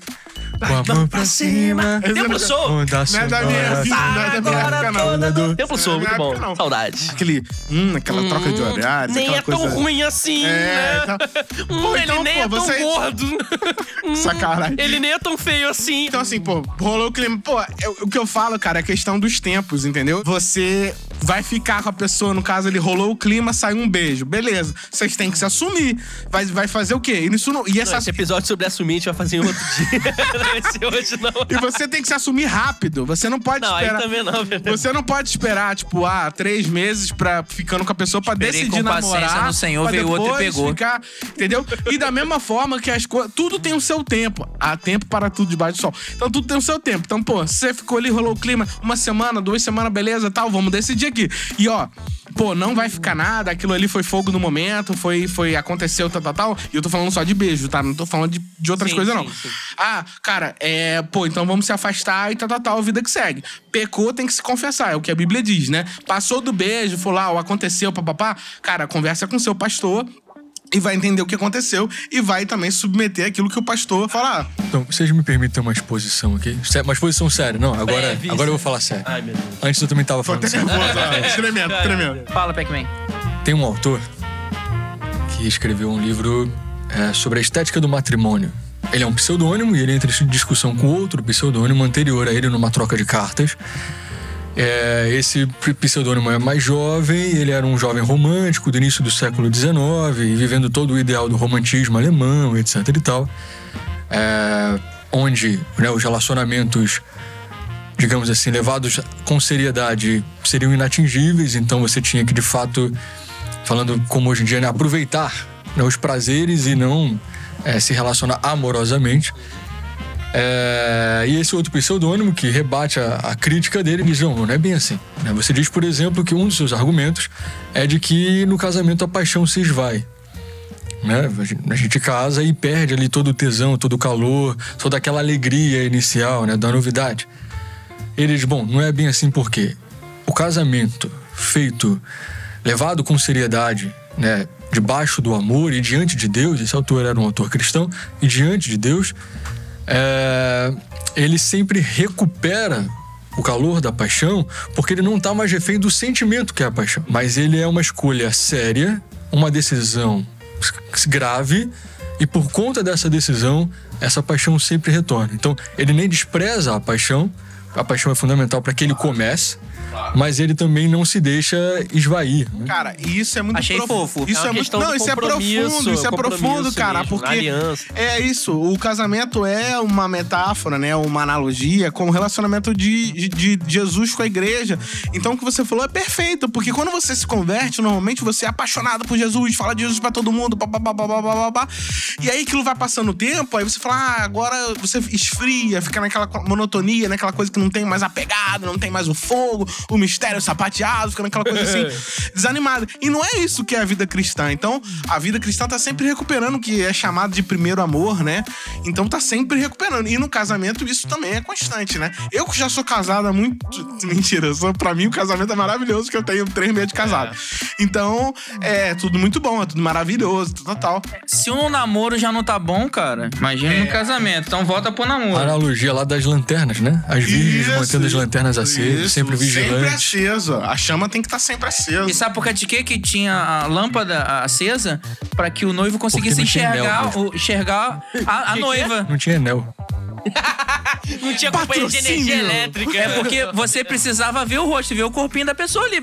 Speaker 4: com a mão pra cima.
Speaker 1: Templo Sou.
Speaker 2: Não é da minha vida, não é da minha época, não.
Speaker 1: Templo Sou,
Speaker 2: é
Speaker 1: muito
Speaker 2: minha
Speaker 1: bom. Saudades.
Speaker 2: Aquele. Hum, aquela troca de horários.
Speaker 1: Nem é tão ruim assim,
Speaker 2: É,
Speaker 1: né?
Speaker 2: então-
Speaker 1: Hum, ele
Speaker 2: então,
Speaker 1: nem é tão gordo. <laughs> Hum,
Speaker 2: Sacanagem.
Speaker 1: Ele nem é tão feio assim.
Speaker 2: Então, assim, pô, rolou o clima. Pô, eu- o que eu falo, cara, é questão dos tempos, entendeu? Você vai ficar com a pessoa, no caso, ele rolou o clima, saiu um beijo. Beleza. Vocês têm que se assumir. Vai, vai fazer o quê? E, isso não, e,
Speaker 1: Não,
Speaker 2: essa,
Speaker 1: esse episódio sobre assumir a gente vai fazer em outro dia. não <laughs> vai ser hoje, não.
Speaker 2: e você tem que se assumir rápido. Você não pode
Speaker 1: Não, aí
Speaker 2: esperar.
Speaker 1: também não.
Speaker 2: Você não pode esperar, tipo, ah, três meses pra ficando com a pessoa pra
Speaker 3: Esperei
Speaker 2: decidir
Speaker 3: com
Speaker 2: namorar.
Speaker 3: no Senhor,
Speaker 2: pra
Speaker 3: veio outro e pegou.
Speaker 2: Ficar, entendeu? E da mesma forma que as coisas. Tudo tem o seu tempo. Há tempo para tudo debaixo do sol. Então tudo tem o seu tempo. Então, pô, você ficou ali, rolou o clima, uma semana, duas semanas, beleza, tal, vamos decidir aqui. E ó. Pô, não vai ficar nada, aquilo ali foi fogo no momento, foi, foi aconteceu, tal, tal, tal. E eu tô falando só de beijo, tá? Não tô falando de, de outras
Speaker 1: Sim,
Speaker 2: coisas,
Speaker 1: sim,
Speaker 2: não.
Speaker 1: sim.
Speaker 2: Ah, cara, é. Pô, então vamos se afastar e tal, tal, tal, vida que segue. Pecou, tem que se confessar, é o que a Bíblia diz, né? Passou do beijo, foi lá, ou aconteceu, papapá. Cara, conversa com seu pastor. E vai entender o que aconteceu e vai também submeter aquilo que o pastor falar.
Speaker 4: Então, vocês me permitem uma exposição aqui? Uma exposição séria. Não, agora,
Speaker 1: Breve,
Speaker 4: agora eu vou falar sério.
Speaker 1: Ai, meu Deus.
Speaker 4: Antes eu também tava falando sério.
Speaker 2: nervoso, tremendo, tremendo.
Speaker 3: Fala, Pac-Man.
Speaker 4: Tem um autor que escreveu um livro é, sobre a estética do matrimônio. Ele é um pseudônimo e ele entra em discussão com outro pseudônimo anterior a ele numa troca de cartas. É, esse pseudônimo é mais jovem, ele era um jovem romântico do início do século XIX, vivendo todo o ideal do romantismo alemão, etc e tal. É, onde né, os relacionamentos digamos assim, levados com seriedade, seriam inatingíveis, então você tinha que, de fato, falando como hoje em dia, né, aproveitar né, os prazeres e não é, se relacionar amorosamente. É, e esse outro pseudônimo que rebate a, a crítica dele diz: não, não é bem assim. né? Você diz, por exemplo, que um dos seus argumentos é de que no casamento a paixão se esvai. Né? A gente- casa e perde ali todo o tesão, todo o calor, toda aquela alegria inicial né, da novidade. Ele diz: bom, não é bem assim porque o casamento feito, levado com seriedade, né, debaixo do amor e diante de Deus, esse autor era um autor cristão, e diante de Deus, é, ele sempre recupera o calor da paixão, porque ele não está mais refém do sentimento que é a paixão. Mas ele é uma escolha séria, uma decisão grave, e por conta dessa decisão, essa paixão sempre retorna. Então, ele nem despreza a paixão, a paixão é fundamental para que ele comece, mas ele também não se deixa esvair. né?
Speaker 2: Cara, e isso é muito
Speaker 3: Achei
Speaker 2: profu-
Speaker 3: fofo.
Speaker 2: Isso
Speaker 1: É
Speaker 2: é, muito Não, isso é profundo, isso é profundo, cara,
Speaker 1: mesmo,
Speaker 2: porque é isso, o casamento é uma metáfora, né, uma analogia com o relacionamento de, de, de Jesus com a igreja. Então o que você falou é perfeito, porque quando você se converte, normalmente você é apaixonado por Jesus, fala de Jesus pra todo mundo, babá, babá, babá, babá. E aí aquilo vai passando o tempo, aí você fala, ah, agora você esfria, fica naquela monotonia, naquela coisa que não tem mais a pegada, não tem mais o fogo, o mistério sapateado, fica naquela coisa assim, <laughs> desanimada. E não é isso que é a vida cristã. Então, a vida cristã tá sempre recuperando o que é chamado de primeiro amor, né? Então tá sempre recuperando. E no casamento isso também é constante, né? Eu que já sou casado há muito. <laughs> Mentira, sou, pra mim o casamento é maravilhoso, que eu tenho três meses de casado. Então, é tudo muito bom, é tudo maravilhoso, tudo tal.
Speaker 3: Se um namoro já não tá bom, cara, imagina
Speaker 2: É.
Speaker 3: no casamento. Então volta pro
Speaker 4: A
Speaker 3: namoro.
Speaker 4: analogia lá das lanternas, né? As virgens mantendo as lanternas acesas, sempre
Speaker 2: Sempre aceso. A chama tem que estar sempre acesa.
Speaker 3: E sabe por causa de quê? Que tinha a lâmpada acesa pra que o noivo conseguisse
Speaker 4: não
Speaker 3: enxergar,
Speaker 4: anel,
Speaker 3: o, enxergar a, a <laughs> noiva.
Speaker 4: Não tinha anel. <laughs>
Speaker 1: Não tinha companhia de energia elétrica.
Speaker 3: É porque <laughs> você precisava ver o rosto, ver o corpinho da pessoa ali.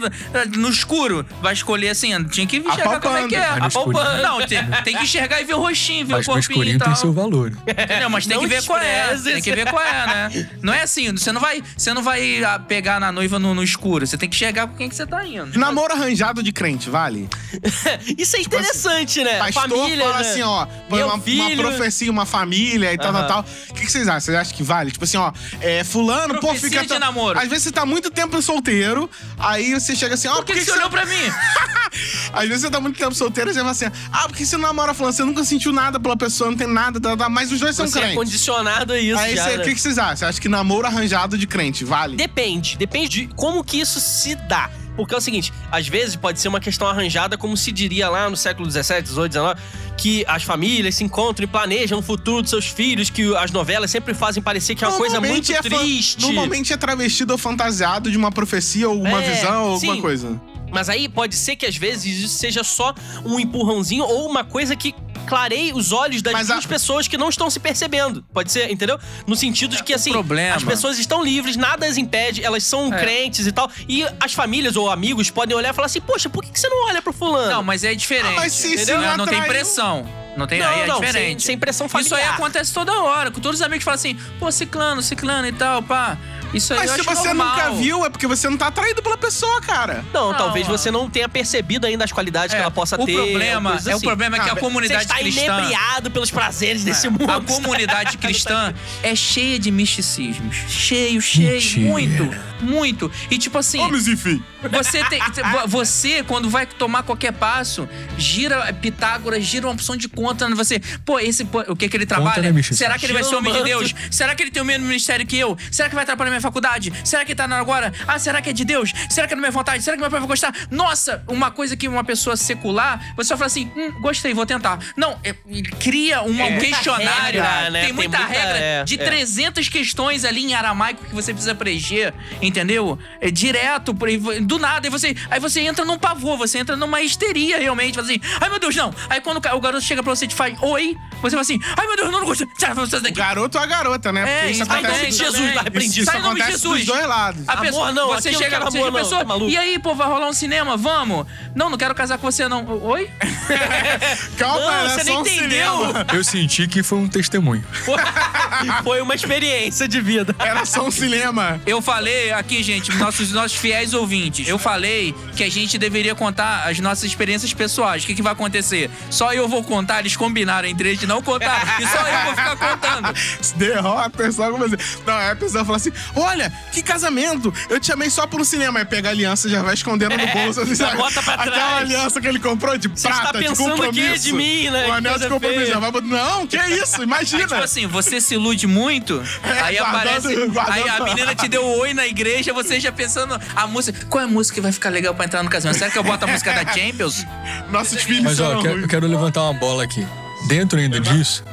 Speaker 3: No escuro, vai escolher assim, tinha que enxergar como é que é.
Speaker 4: No
Speaker 3: Apalpando. Não, tem, tem que enxergar e ver o rostinho, ver
Speaker 4: Mas
Speaker 3: o
Speaker 4: no
Speaker 3: corpinho e
Speaker 4: escurinho
Speaker 3: tal.
Speaker 4: tem seu valor.
Speaker 3: Entendeu? Mas tem
Speaker 1: Não
Speaker 3: que ver qual é. Tem que ver qual é, né? Não é assim, você não vai, você não vai ah, pegar na noiva no, no escuro. Você tem que enxergar com quem que você tá indo.
Speaker 2: Namoro arranjado de crente, vale? <laughs>
Speaker 1: Isso é interessante, né?
Speaker 2: Pastor
Speaker 1: Família,
Speaker 2: fala
Speaker 1: né?
Speaker 2: assim, ó, põe
Speaker 1: Meu
Speaker 2: uma, uma profecia, uma família e tal,
Speaker 1: Aham.
Speaker 2: tal, tal. O que, que vocês acham? Vocês acham que vale? Tipo assim, ó, é, fulano, pô,
Speaker 3: Profecia
Speaker 2: fica.
Speaker 3: de
Speaker 2: tão-
Speaker 3: namoro.
Speaker 2: Às vezes você tá muito tempo solteiro, aí você chega assim, ó,
Speaker 3: Por que, que você olhou pra mim? <laughs>
Speaker 2: Às vezes você tá muito tempo solteiro e você fala assim, ah, porque você não namora falando, você nunca sentiu nada pela pessoa, não tem nada, tá, tá, mas os dois são
Speaker 1: Você é
Speaker 2: crentes.
Speaker 1: condicionado a isso
Speaker 2: Aí
Speaker 1: já,
Speaker 2: você- o
Speaker 1: né?
Speaker 2: que, que vocês acham? Você acha que namoro arranjado de crente vale?
Speaker 1: Depende. Depende de como que isso se dá. Porque é o seguinte, às vezes pode ser uma questão arranjada, como se diria lá no século XVII, XVIII, XIX, que as famílias se encontram e planejam o futuro dos seus filhos, que as novelas sempre fazem parecer que é uma coisa muito
Speaker 2: é
Speaker 1: triste.
Speaker 2: Normalmente é travestido ou fantasiado de uma profecia ou uma
Speaker 1: É,
Speaker 2: visão ou alguma coisa.
Speaker 1: Mas aí pode ser que às vezes isso seja só um empurrãozinho ou uma coisa que clareie os olhos das
Speaker 2: Mas a-
Speaker 1: duas pessoas que não estão se percebendo. Pode ser, entendeu? No sentido de que, assim,
Speaker 3: problema-
Speaker 1: as pessoas estão livres, nada as impede, elas são
Speaker 3: É.
Speaker 1: crentes e tal. E as famílias ou amigos podem olhar e falar assim: Poxa, por que que você não olha pro fulano?
Speaker 3: Não, mas é diferente.
Speaker 2: Ah, mas se- se
Speaker 3: entendeu?
Speaker 2: não
Speaker 3: não tem
Speaker 2: atraiu-
Speaker 3: pressão. Não tem,
Speaker 1: Não,
Speaker 3: aí é
Speaker 1: não,
Speaker 3: diferente.
Speaker 1: sem- sem pressão
Speaker 3: Isso aí
Speaker 1: familiar.
Speaker 3: acontece toda hora. Com todos os amigos falam assim, pô, ciclano, ciclano e tal, pá. Isso aí
Speaker 2: Mas
Speaker 3: eu
Speaker 2: se
Speaker 3: acho
Speaker 2: você
Speaker 3: normal.
Speaker 2: nunca viu, é porque você não tá atraído pela pessoa, cara.
Speaker 1: Não,
Speaker 3: Não,
Speaker 1: talvez você não tenha percebido ainda as qualidades
Speaker 3: É,
Speaker 1: que ela possa
Speaker 3: o
Speaker 1: ter.
Speaker 3: Problema,
Speaker 1: coisas
Speaker 3: é o
Speaker 1: assim.
Speaker 3: problema é que
Speaker 2: Ah,
Speaker 3: a
Speaker 2: você
Speaker 1: Você
Speaker 3: comunidade
Speaker 1: está
Speaker 3: cristã...
Speaker 1: inebriado pelos prazeres desse mundo.
Speaker 3: A <laughs> comunidade cristã é cheia de misticismos. Cheio, cheio,
Speaker 4: Mentira.
Speaker 3: muito, muito. E tipo assim,
Speaker 2: Homens e filhos.
Speaker 3: você tem. <laughs> vo- Você, quando vai tomar qualquer passo, gira Pitágoras, gira uma opção de conta. Você, pô, esse. pô, o que que ele trabalha?
Speaker 4: né, misticismo?
Speaker 3: Será que ele vai ser homem de Deus? Será que ele tem o mesmo ministério que eu? Será que vai atrapalhar minha faculdade? Será que tá na agora? Ah, será que é de Deus? Será que é da minha vontade? Será que meu pai vai gostar? Nossa, uma coisa que uma pessoa secular, você só fala assim: hum, gostei, vou tentar. Não, é- criia um
Speaker 1: muita
Speaker 3: questionário.
Speaker 1: regra, né?
Speaker 3: Tem
Speaker 1: Tem
Speaker 3: muita,
Speaker 1: muita-
Speaker 3: regra
Speaker 1: é,
Speaker 3: de
Speaker 1: é.
Speaker 3: 300 questões ali em aramaico que você precisa preencher, entendeu? É direto, do nada. Aí você, aí você entra num pavor, você entra numa histeria realmente. Fala assim, ai meu Deus, não. Aí quando o garoto chega pra você e te faz oi, você fala assim, ai meu Deus, não, não gosto. Sai daqui.
Speaker 2: Garoto ou a garota, né?
Speaker 3: É,
Speaker 2: Porque isso
Speaker 3: isso
Speaker 1: Ai,
Speaker 2: acontece
Speaker 1: nome de Jesus,
Speaker 3: também.
Speaker 1: tá repreendido.
Speaker 2: Isso
Speaker 3: Sai em nome de
Speaker 2: acontece
Speaker 3: Jesus.
Speaker 2: dos dois lados.
Speaker 3: A
Speaker 1: Amor
Speaker 3: pessoa,
Speaker 1: não,
Speaker 3: você
Speaker 1: aquilo
Speaker 3: chega
Speaker 1: que era
Speaker 3: você
Speaker 1: amor não,
Speaker 3: pessoa,
Speaker 1: tá maluco?
Speaker 3: e aí, pô, vai rolar um cinema? Vamos? Não, não quero casar com você, não. Oi? <laughs>
Speaker 2: Calma,
Speaker 1: Não,
Speaker 2: era
Speaker 1: você
Speaker 2: só
Speaker 1: não
Speaker 2: um
Speaker 1: entendeu.
Speaker 2: cinema.
Speaker 4: Eu senti que foi um testemunho. <laughs>
Speaker 1: Foi uma experiência de vida.
Speaker 2: Era só um cinema.
Speaker 3: Eu falei aqui, gente, nossos, nossos fiéis ouvintes, eu falei que a gente deveria contar as nossas experiências pessoais. O que, que vai acontecer? Só eu vou contar, eles combinaram entre eles de não contar, e só eu vou ficar contando. <laughs>
Speaker 2: Derrota, só como assim. Não, aí a pessoa fala assim: olha, que casamento! Eu te chamei só por um cinema. Aí pega a aliança e já vai escondendo no bolso. Assim, sabe?
Speaker 1: bota pra
Speaker 2: Aquela
Speaker 1: trás.
Speaker 2: aliança que ele comprou de
Speaker 1: Você
Speaker 2: prata,
Speaker 1: está
Speaker 2: de
Speaker 1: pensando
Speaker 2: compromisso.
Speaker 1: que é de mim, né?
Speaker 2: O
Speaker 1: Que
Speaker 2: anel de compromisso. Já vai Não, que <laughs> isso, imagina.
Speaker 3: Tipo assim, você se ilude muito, <laughs> aí
Speaker 2: guardando-
Speaker 3: aparece.
Speaker 2: guardando-
Speaker 3: Aí a menina te deu oi na igreja, você já pensando a música. Qual é a música que vai ficar legal pra entrar no casamento? Será que eu boto a música da Champions?
Speaker 2: Nossos filhos
Speaker 4: Mas ó, eu quero, eu quero levantar uma bola aqui. Dentro ainda disso,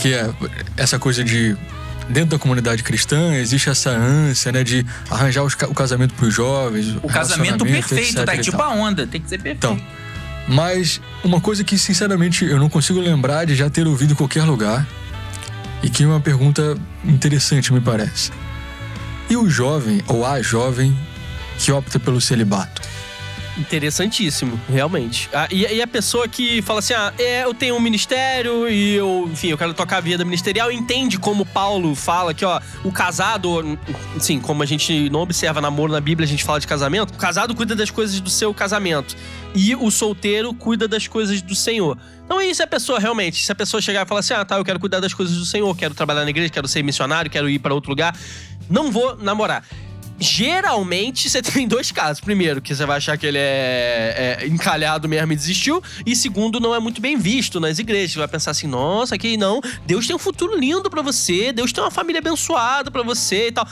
Speaker 4: que é essa coisa de. Dentro da comunidade cristã, existe essa ânsia, né, de arranjar os o casamento pros jovens.
Speaker 3: O casamento perfeito,
Speaker 4: etc
Speaker 3: tá?
Speaker 4: e
Speaker 3: Tipo a onda, tem que ser perfeito.
Speaker 4: Então, mas uma coisa que, sinceramente, eu não consigo lembrar de já ter ouvido em qualquer lugar e que é uma pergunta interessante, me parece. E o jovem, ou a jovem, que opta pelo celibato?
Speaker 1: Interessantíssimo, realmente. Ah, e, e a pessoa que fala assim: ah, é, eu tenho um ministério e eu, enfim, eu quero tocar a vida ministerial, entende como Paulo fala que, ó, o casado, assim, como a gente não observa namoro na Bíblia, a gente fala de casamento, o casado cuida das coisas do seu casamento e o solteiro cuida das coisas do Senhor. Então, isso é a pessoa realmente. Se a pessoa chegar e falar assim: ah, tá, eu quero cuidar das coisas do Senhor, quero trabalhar na igreja, quero ser missionário, quero ir para outro lugar, não vou namorar. Geralmente você <laughs> tem dois casos. Primeiro, que você vai achar que ele é, é encalhado mesmo e desistiu. E segundo, não é muito bem visto nas igrejas. Você vai pensar assim: nossa, que não. Deus tem um futuro lindo pra você. Deus tem uma família abençoada pra você e tal.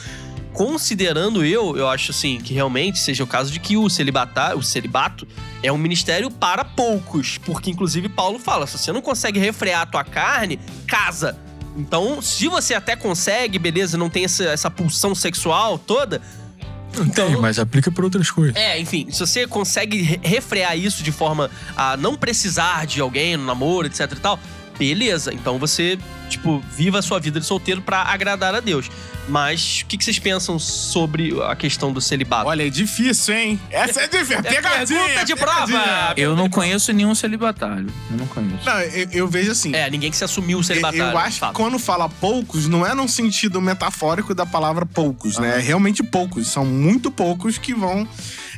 Speaker 1: Considerando eu, eu acho assim que realmente seja o caso de que o celibatar, o celibato é um ministério para poucos, porque inclusive Paulo fala, se você não consegue refrear a tua carne, casa. Então, se você até consegue, beleza, não tem essa, essa pulsão sexual toda,
Speaker 4: Não tem, mas aplica para outras coisas.
Speaker 1: é, enfim, se você consegue re- refrear isso de forma a não precisar de alguém no namoro, etc e tal, beleza. Então você, tipo, viva a sua vida de solteiro pra agradar a Deus. Mas o que, que vocês pensam sobre a questão do celibato?
Speaker 2: Olha, é difícil, hein? Essa é difícil.
Speaker 1: É
Speaker 2: Pegadinha.
Speaker 1: pergunta de
Speaker 2: pegadinha.
Speaker 1: prova!
Speaker 3: Eu não conheço nenhum celibatário. Eu não conheço.
Speaker 2: Não, eu, eu vejo assim.
Speaker 1: É, ninguém que se assumiu o celibatário.
Speaker 2: Eu acho
Speaker 1: de
Speaker 2: que quando fala poucos, não é num sentido metafórico da palavra poucos, né? É realmente poucos. São muito poucos que vão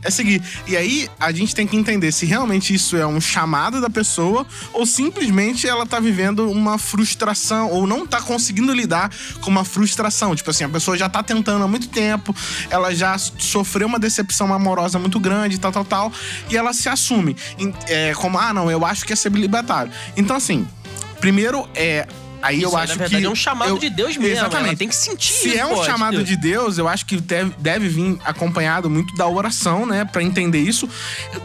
Speaker 2: é seguir. E aí, a gente tem que entender se realmente isso é um chamado da pessoa ou simplesmente ela tá vivendo uma frustração ou não tá conseguindo lidar com uma frustração. Tipo assim, a pessoa já tá tentando há muito tempo, ela já sofreu uma decepção amorosa muito grande, tal, tal, tal, e ela se assume é, como, ah, não, eu acho que é ser libertário. Então, assim, primeiro é. Aí eu
Speaker 1: Isso aí,
Speaker 2: acho
Speaker 1: na verdade,
Speaker 2: que.
Speaker 1: é um chamado
Speaker 2: eu-
Speaker 1: de Deus mesmo.
Speaker 2: Exatamente.
Speaker 1: Ela tem que sentir
Speaker 2: Se
Speaker 1: isso,
Speaker 2: é um
Speaker 1: pô,
Speaker 2: chamado
Speaker 1: Deus.
Speaker 2: de Deus, eu acho que deve, deve vir acompanhado muito da oração, né? Pra entender isso.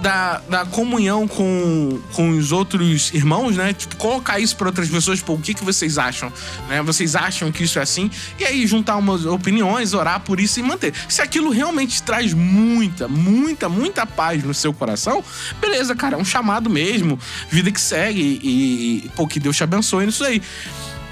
Speaker 2: Da, da comunhão com, com os outros irmãos, né? Tipo, colocar isso pra outras pessoas, tipo, o que, que vocês acham? Né? Vocês acham que isso é assim? E aí juntar umas opiniões, orar por isso e manter. Se aquilo realmente traz muita, muita, muita paz no seu coração, beleza, cara, é um chamado mesmo. Vida que segue e, e pô, que Deus te abençoe nisso aí.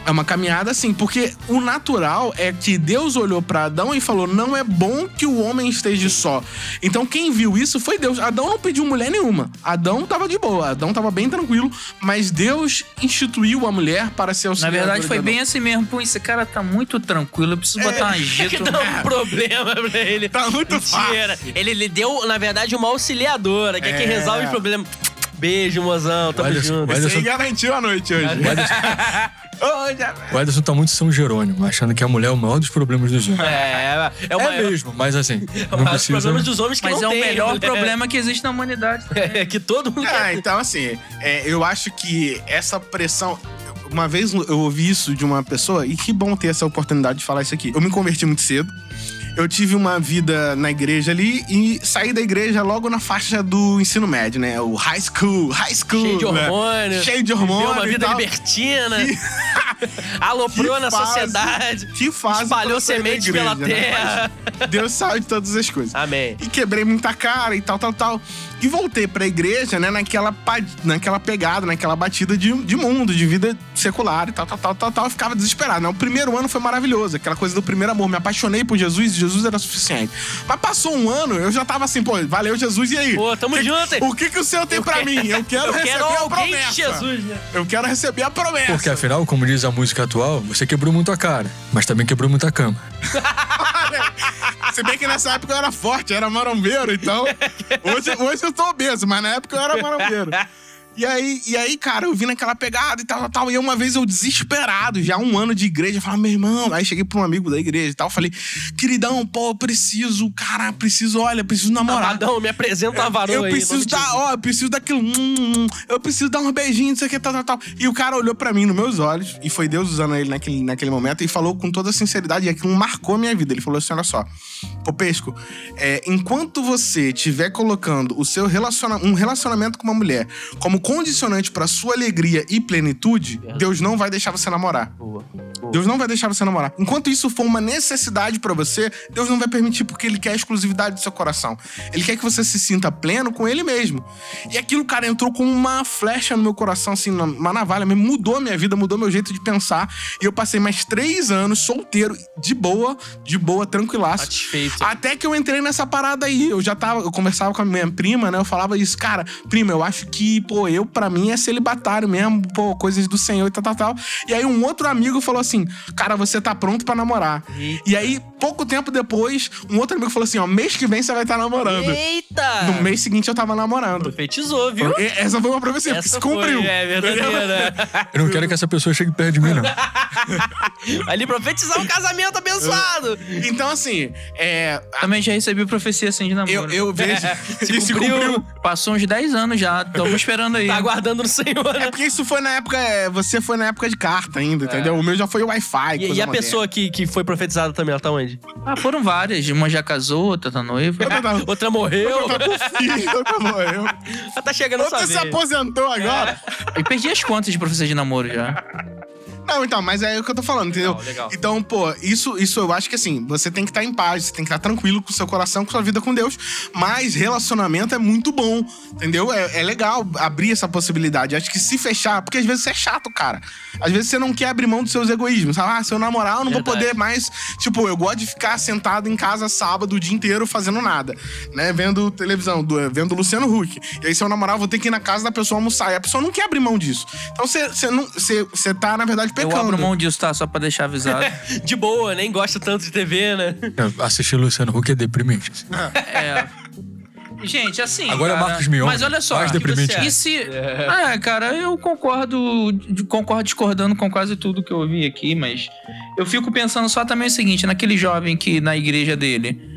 Speaker 2: É uma caminhada assim, porque o natural é que Deus olhou pra Adão e falou: não é bom que o homem esteja só. Então quem viu isso foi Deus. Adão não pediu mulher nenhuma. Adão tava de boa, Adão tava bem tranquilo, mas Deus instituiu a mulher para ser
Speaker 3: Na
Speaker 2: auxiliadora
Speaker 3: verdade,
Speaker 2: de
Speaker 3: foi bem assim mesmo. Pô, esse cara tá muito tranquilo. Eu preciso botar um <laughs>
Speaker 1: É que
Speaker 3: jeito.
Speaker 1: dá um <laughs> problema pra ele.
Speaker 2: Tá muito
Speaker 1: Mentira. Ele lhe deu, na verdade, uma auxiliadora, que é, quem
Speaker 2: É.
Speaker 1: resolve o problema. Beijo, mozão. Tamo
Speaker 4: O Ederson-
Speaker 1: junto.
Speaker 4: o Ederson-
Speaker 2: Você garantiu a noite hoje. <laughs>
Speaker 4: O Ederson,
Speaker 2: já-
Speaker 4: o Ederson tá muito São Jerônimo, achando que a mulher é o maior dos problemas dos homens.
Speaker 1: É, é, o
Speaker 4: É mesmo, mas assim, <laughs>
Speaker 1: É o
Speaker 4: não
Speaker 1: maior dos
Speaker 4: precisa...
Speaker 1: problemas dos homens que
Speaker 3: Mas
Speaker 1: não
Speaker 3: é o
Speaker 1: tem,
Speaker 3: melhor
Speaker 1: né?
Speaker 3: problema que existe na humanidade. <laughs>
Speaker 1: É que todo mundo
Speaker 2: Ah, então assim, é, eu acho que essa pressão. Uma vez eu ouvi isso de uma pessoa, e que bom ter essa oportunidade de falar isso aqui. Eu me converti muito cedo. Eu tive uma vida na igreja ali e saí da igreja logo na faixa do ensino médio, né? O high school, high school.
Speaker 1: cheio de
Speaker 2: né?
Speaker 1: hormônio.
Speaker 2: Cheio de hormônio.
Speaker 1: Viveu uma vida libertina. <laughs> Aloprou
Speaker 2: Que
Speaker 1: na
Speaker 2: fase-
Speaker 1: sociedade.
Speaker 2: Que fase
Speaker 1: Espalhou sementes
Speaker 2: igreja,
Speaker 1: pela
Speaker 2: né?
Speaker 1: terra.
Speaker 2: Mas Deus sabe de todas as coisas.
Speaker 1: Amém.
Speaker 2: E quebrei muita cara e tal, tal, tal. E voltei pra igreja, né, naquela, naquela pegada, naquela batida de, de mundo, de vida secular e tal, tal, tal, tal, tal. Eu ficava desesperado, né? O primeiro ano foi maravilhoso, aquela coisa do primeiro amor. Me apaixonei por Jesus e Jesus era suficiente. Mas passou um ano, eu já tava assim, pô, valeu Jesus, e aí?
Speaker 1: Pô, tamo
Speaker 2: Que-
Speaker 1: junto, hein?
Speaker 2: O que, que o Senhor tem pra mim? Eu quero <laughs>
Speaker 1: Eu
Speaker 2: receber
Speaker 1: quero
Speaker 2: a promessa.
Speaker 1: de Jesus, né?
Speaker 2: Eu quero receber a promessa.
Speaker 4: Porque afinal, como diz a música atual, você quebrou muito a cara, mas também quebrou muita cama. <laughs>
Speaker 2: Se bem que nessa época eu era forte, eu era marombeiro, então. <laughs> Hoje, hoje eu tô obeso, mas na época eu era marombeiro. <laughs> E aí, e aí, cara, eu vim naquela pegada e tal, tal, tal. E uma vez eu desesperado, já um ano de igreja, eu falava, meu irmão. Aí cheguei pra um amigo da igreja e tal, falei, queridão, pô, eu preciso, cara, preciso, olha, preciso namorar.
Speaker 1: Amadão, me apresenta uma varoa
Speaker 2: Eu
Speaker 1: aí.
Speaker 2: preciso dar, ó, eu preciso daquilo. hum, hum, eu preciso dar uns beijinhos, isso aqui, tal, tal, tal. E o cara olhou pra mim nos meus olhos, e foi Deus usando ele naquele, naquele momento, e falou com toda sinceridade, e aquilo marcou a minha vida. Ele falou assim: olha só, Pô, Pesco, é, enquanto você estiver colocando o seu relaciona um relacionamento com uma mulher como condicionante pra sua alegria e plenitude, Deus não vai deixar você namorar.
Speaker 1: Boa.
Speaker 2: Deus não vai deixar você namorar. Enquanto isso for uma necessidade pra você, Deus não vai permitir porque ele quer a exclusividade do seu coração. Ele quer que você se sinta pleno com ele mesmo. E aquilo, cara, entrou como uma flecha no meu coração, assim, uma navalha mesmo. Mudou a minha vida, mudou meu jeito de pensar. E eu passei mais três anos solteiro, de boa, de boa, tranquilaço.
Speaker 1: Satisfeito.
Speaker 2: Até que eu entrei nessa parada aí. Eu já tava, eu conversava com a minha prima, né? Eu falava isso, cara, prima, eu acho que, pô, eu, pra mim, é celibatário mesmo, pô, coisas do Senhor e tal, tal, tal. E aí um outro amigo falou assim, cara, você tá pronto pra namorar.
Speaker 1: Eita.
Speaker 2: E aí, pouco tempo depois, um outro amigo falou assim, ó, mês que vem você vai estar namorando.
Speaker 1: Eita!
Speaker 2: No mês seguinte eu tava namorando.
Speaker 1: Profetizou, viu?
Speaker 2: E Essa foi uma profecia
Speaker 1: Essa
Speaker 2: se cumpriu.
Speaker 1: Foi, é verdadeira.
Speaker 4: Eu não quero que essa pessoa chegue perto de mim, não. <laughs>
Speaker 1: Ali profetizar um casamento abençoado.
Speaker 2: Então, assim, é,
Speaker 3: Também já recebi profecia assim de namoro.
Speaker 2: eu, eu vejo. <laughs>
Speaker 1: Se
Speaker 2: e se
Speaker 1: cumpriu.
Speaker 2: cumpriu.
Speaker 3: Passou uns 10 anos já, estamos esperando aí.
Speaker 1: Tá aguardando no Senhor,
Speaker 2: É
Speaker 1: né?
Speaker 2: porque isso foi na época. é, Você foi na época de carta ainda, entendeu? O meu já foi Wi-Fi.
Speaker 1: E, e a pessoa que, que foi profetizada também, ela tá onde?
Speaker 3: Ah, foram várias. Uma já casou, outra tá noiva.
Speaker 2: Outra tá-
Speaker 1: Outra morreu.
Speaker 2: outra tá com filho, outra morreu. <laughs>
Speaker 1: Ela tá chegando
Speaker 2: Outra se aposentou agora.
Speaker 3: E perdi as contas de profecia de namoro já.
Speaker 2: Não, então, mas é o que eu tô falando, entendeu?
Speaker 1: Legal, legal.
Speaker 2: Então, pô, isso, isso eu acho que assim, você tem que estar em paz, você tem que estar tranquilo com o seu coração, com sua vida com Deus. Mas relacionamento é muito bom, entendeu? É, é legal abrir essa possibilidade. Acho que se fechar, porque às vezes você é chato, cara. Às vezes você não quer abrir mão dos seus egoísmos. Sabe? Ah, se eu namorar, eu não vou
Speaker 1: Verdade.
Speaker 2: poder mais. Tipo, eu gosto de ficar sentado em casa sábado o dia inteiro fazendo nada, né? Vendo televisão, do- vendo Luciano Huck. E aí, se eu namorar, eu vou ter que ir na casa da pessoa almoçar. E a pessoa não quer abrir mão disso. Então você, você, não, você, você tá, na verdade,
Speaker 3: Eu
Speaker 2: pecando.
Speaker 3: abro mão disso, tá? Só pra deixar avisado. <laughs>
Speaker 1: De boa, nem gosta tanto de TV, né?
Speaker 4: Assistir Luciano Huck é deprimente. assim.
Speaker 3: É. Gente, assim.
Speaker 4: Agora é
Speaker 3: cara,
Speaker 4: Marcos Mion.
Speaker 3: Mas olha só.
Speaker 4: Mais deprimente.
Speaker 3: E se. É, cara, eu concordo. Concordo discordando com quase tudo que eu ouvi aqui, mas eu fico pensando só também o seguinte: naquele jovem que na igreja dele.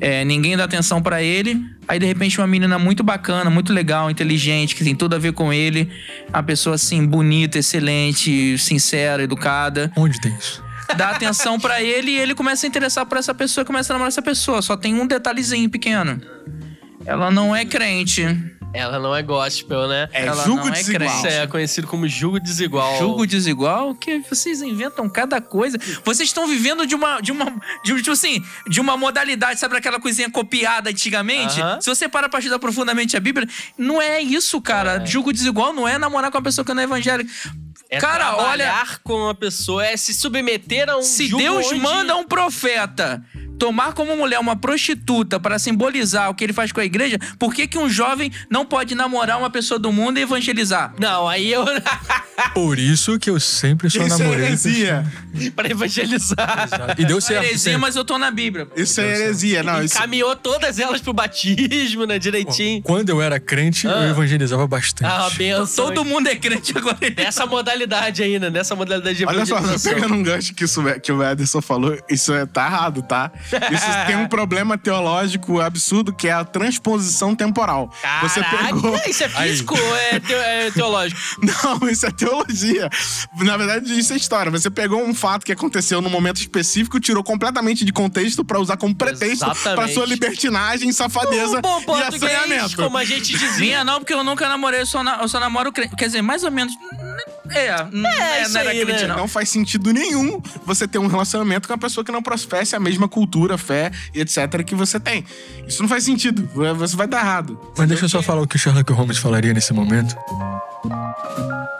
Speaker 3: É, ninguém dá atenção pra ele. Aí, de repente, uma menina muito bacana, muito legal, inteligente, que tem tudo a ver com ele. Uma pessoa, assim, bonita, excelente, sincera, educada.
Speaker 4: Onde tem isso?
Speaker 3: Dá atenção pra ele e ele começa a interessar por essa pessoa, começa a namorar essa pessoa. Só tem um detalhezinho pequeno. Ela não é crente.
Speaker 1: Ela não é gospel, né?
Speaker 2: É
Speaker 3: Ela
Speaker 2: julgo
Speaker 3: não é
Speaker 2: desigual.
Speaker 3: crente.
Speaker 1: Isso é conhecido como julgo desigual.
Speaker 3: Julgo desigual, que vocês inventam cada coisa. Vocês estão vivendo de uma, de uma, de, um- tipo assim, de uma modalidade, sabe aquela coisinha copiada antigamente?
Speaker 1: Aham.
Speaker 3: Se você para pra estudar profundamente a Bíblia, não é isso, cara. Julgo desigual não é namorar com uma pessoa que não é evangélica.
Speaker 1: É
Speaker 3: cara, olha,
Speaker 1: trabalhar com uma pessoa, é se submeter a um
Speaker 3: se Deus
Speaker 1: onde-
Speaker 3: manda um profeta tomar como mulher uma prostituta para simbolizar o que ele faz com a igreja, por que, que um jovem não pode namorar uma pessoa do mundo e evangelizar?
Speaker 1: Não, aí eu... <laughs>
Speaker 4: Por isso que eu sempre só
Speaker 2: Isso é
Speaker 4: namorei.
Speaker 2: heresia. <laughs>
Speaker 1: pra evangelizar.
Speaker 4: E deu
Speaker 3: É
Speaker 4: certo.
Speaker 3: heresia,
Speaker 4: sempre.
Speaker 3: mas eu tô na Bíblia.
Speaker 2: Isso é heresia. Não, isso...
Speaker 1: Encaminhou todas elas pro batismo, né? Direitinho.
Speaker 4: Quando eu era crente,
Speaker 1: Ah.
Speaker 4: eu evangelizava bastante.
Speaker 1: Ah, uma <laughs> benção.
Speaker 3: Todo mundo é crente agora.
Speaker 1: Nessa modalidade né? Nessa modalidade de
Speaker 2: Olha só, pegando um gancho que, isso, que o Ederson falou, isso é, tá errado, tá? Isso <laughs> tem um problema teológico absurdo que é a transposição temporal. Você
Speaker 1: Caraca,
Speaker 2: pegou.
Speaker 1: isso é físico ou é, teo- é teológico? <laughs>
Speaker 2: Não, isso é teologia. Na verdade, isso é história. Você pegou um fato que aconteceu num momento específico, tirou completamente de contexto pra usar como pretexto
Speaker 1: Exatamente.
Speaker 2: pra sua libertinagem, safadeza
Speaker 1: Um bom
Speaker 2: e assanhamento.
Speaker 1: como a gente dizia.
Speaker 3: Minha não, porque eu nunca namorei, eu só, na- eu só namoro crente. Quer dizer, mais ou menos. É, não é,
Speaker 1: isso
Speaker 3: não era
Speaker 1: aí,
Speaker 3: crente,
Speaker 1: né?
Speaker 3: não.
Speaker 2: Não faz sentido nenhum você ter um relacionamento com uma pessoa que não professe a mesma cultura, fé e etc. que você tem. Isso não faz sentido. Você vai dar errado.
Speaker 4: Mas deixa eu só falar o que Sherlock Holmes falaria nesse momento.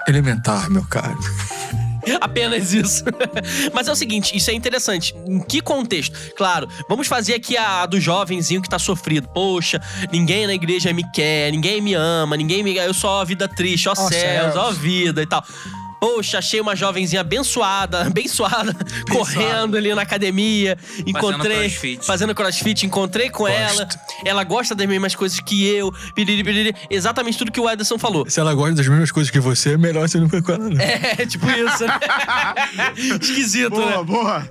Speaker 4: Elementar, meu caro. <laughs>
Speaker 1: Apenas isso. <laughs> Mas é o seguinte, isso é interessante. Em que contexto? Claro, vamos fazer aqui a do jovenzinho que tá sofrido. Poxa, ninguém na igreja me quer, ninguém me ama, ninguém me. Eu só a vida triste, ó,
Speaker 4: Ó
Speaker 1: céus,
Speaker 4: céus.
Speaker 1: ó vida e tal. Poxa, achei uma jovenzinha <laughs> abençoada, abençoada, correndo ali na academia. Encontrei.
Speaker 3: crossfit.
Speaker 1: Fazendo crossfit, encontrei com ela. Ela gosta das mesmas coisas que eu. Piriri, piriri. Exatamente tudo que o Ederson falou.
Speaker 4: Se ela gosta das mesmas coisas que você, é melhor você não ficar com ela, não.
Speaker 1: É, <laughs> tipo isso, né? <laughs> Esquisito, né?
Speaker 2: Boa, boa.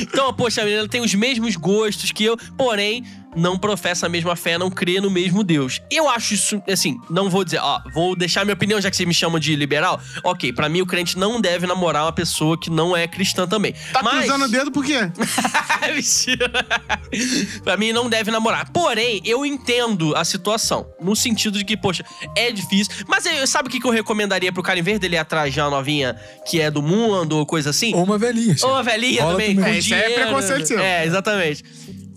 Speaker 1: Então, poxa, a menina tem os mesmos gostos que eu, porém, não professa a mesma fé, não crê no mesmo Deus. Eu acho isso, assim, não vou dizer, ó, vou deixar minha opinião, já que vocês me chamam de liberal. Ok, pra mim o crente não deve namorar uma pessoa que não é cristã também.
Speaker 2: Tá
Speaker 1: Mas...
Speaker 2: cruzando o dedo por quê? <laughs>
Speaker 1: Mentira. pra mim não deve namorar. Porém, eu entendo a situação. No sentido de que, poxa, é difícil. Mas sabe o que eu recomendaria pro cara, em vez dele ir atrás de uma novinha que é do mundo ou coisa assim?
Speaker 4: Ou uma velhinha.
Speaker 1: Ou a velhinha também.
Speaker 4: também.
Speaker 2: É, isso aí é preconceito seu.
Speaker 1: É, exatamente.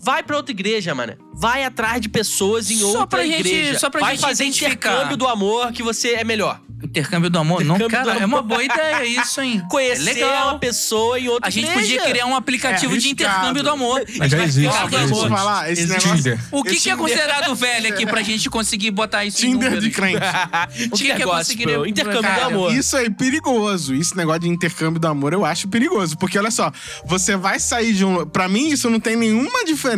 Speaker 1: Vai pra outra igreja, mano. Vai atrás de pessoas em
Speaker 3: Só
Speaker 1: outra
Speaker 3: pra gente-
Speaker 1: igreja.
Speaker 3: só pra
Speaker 1: Vai
Speaker 3: gente
Speaker 1: fazer intercâmbio do amor que você é melhor.
Speaker 3: Intercâmbio do amor? não,
Speaker 1: Intercâmbio
Speaker 3: cara,
Speaker 1: do
Speaker 3: é uma boa ideia isso, hein? <laughs>
Speaker 1: Conhecer
Speaker 3: é legal.
Speaker 1: uma pessoa em outra
Speaker 3: A gente
Speaker 1: igreja.
Speaker 3: podia criar um aplicativo
Speaker 2: É
Speaker 3: de intercâmbio do amor. <laughs>
Speaker 4: Mas já existe,
Speaker 3: Cara,
Speaker 4: já
Speaker 3: amor.
Speaker 2: Falar, esse
Speaker 1: Existe.
Speaker 2: negócio...
Speaker 4: Tinder.
Speaker 3: O que,
Speaker 2: esse
Speaker 3: que é considerado velho aqui pra gente conseguir botar isso em
Speaker 2: Tinder de crente. <laughs>
Speaker 3: O que que é
Speaker 1: Tinder gospel, intercâmbio
Speaker 3: Cara,
Speaker 1: do amor.
Speaker 2: Isso é perigoso. Esse negócio de intercâmbio do amor eu acho perigoso. Porque olha só, você vai sair de um. Pra mim, isso não tem nenhuma diferença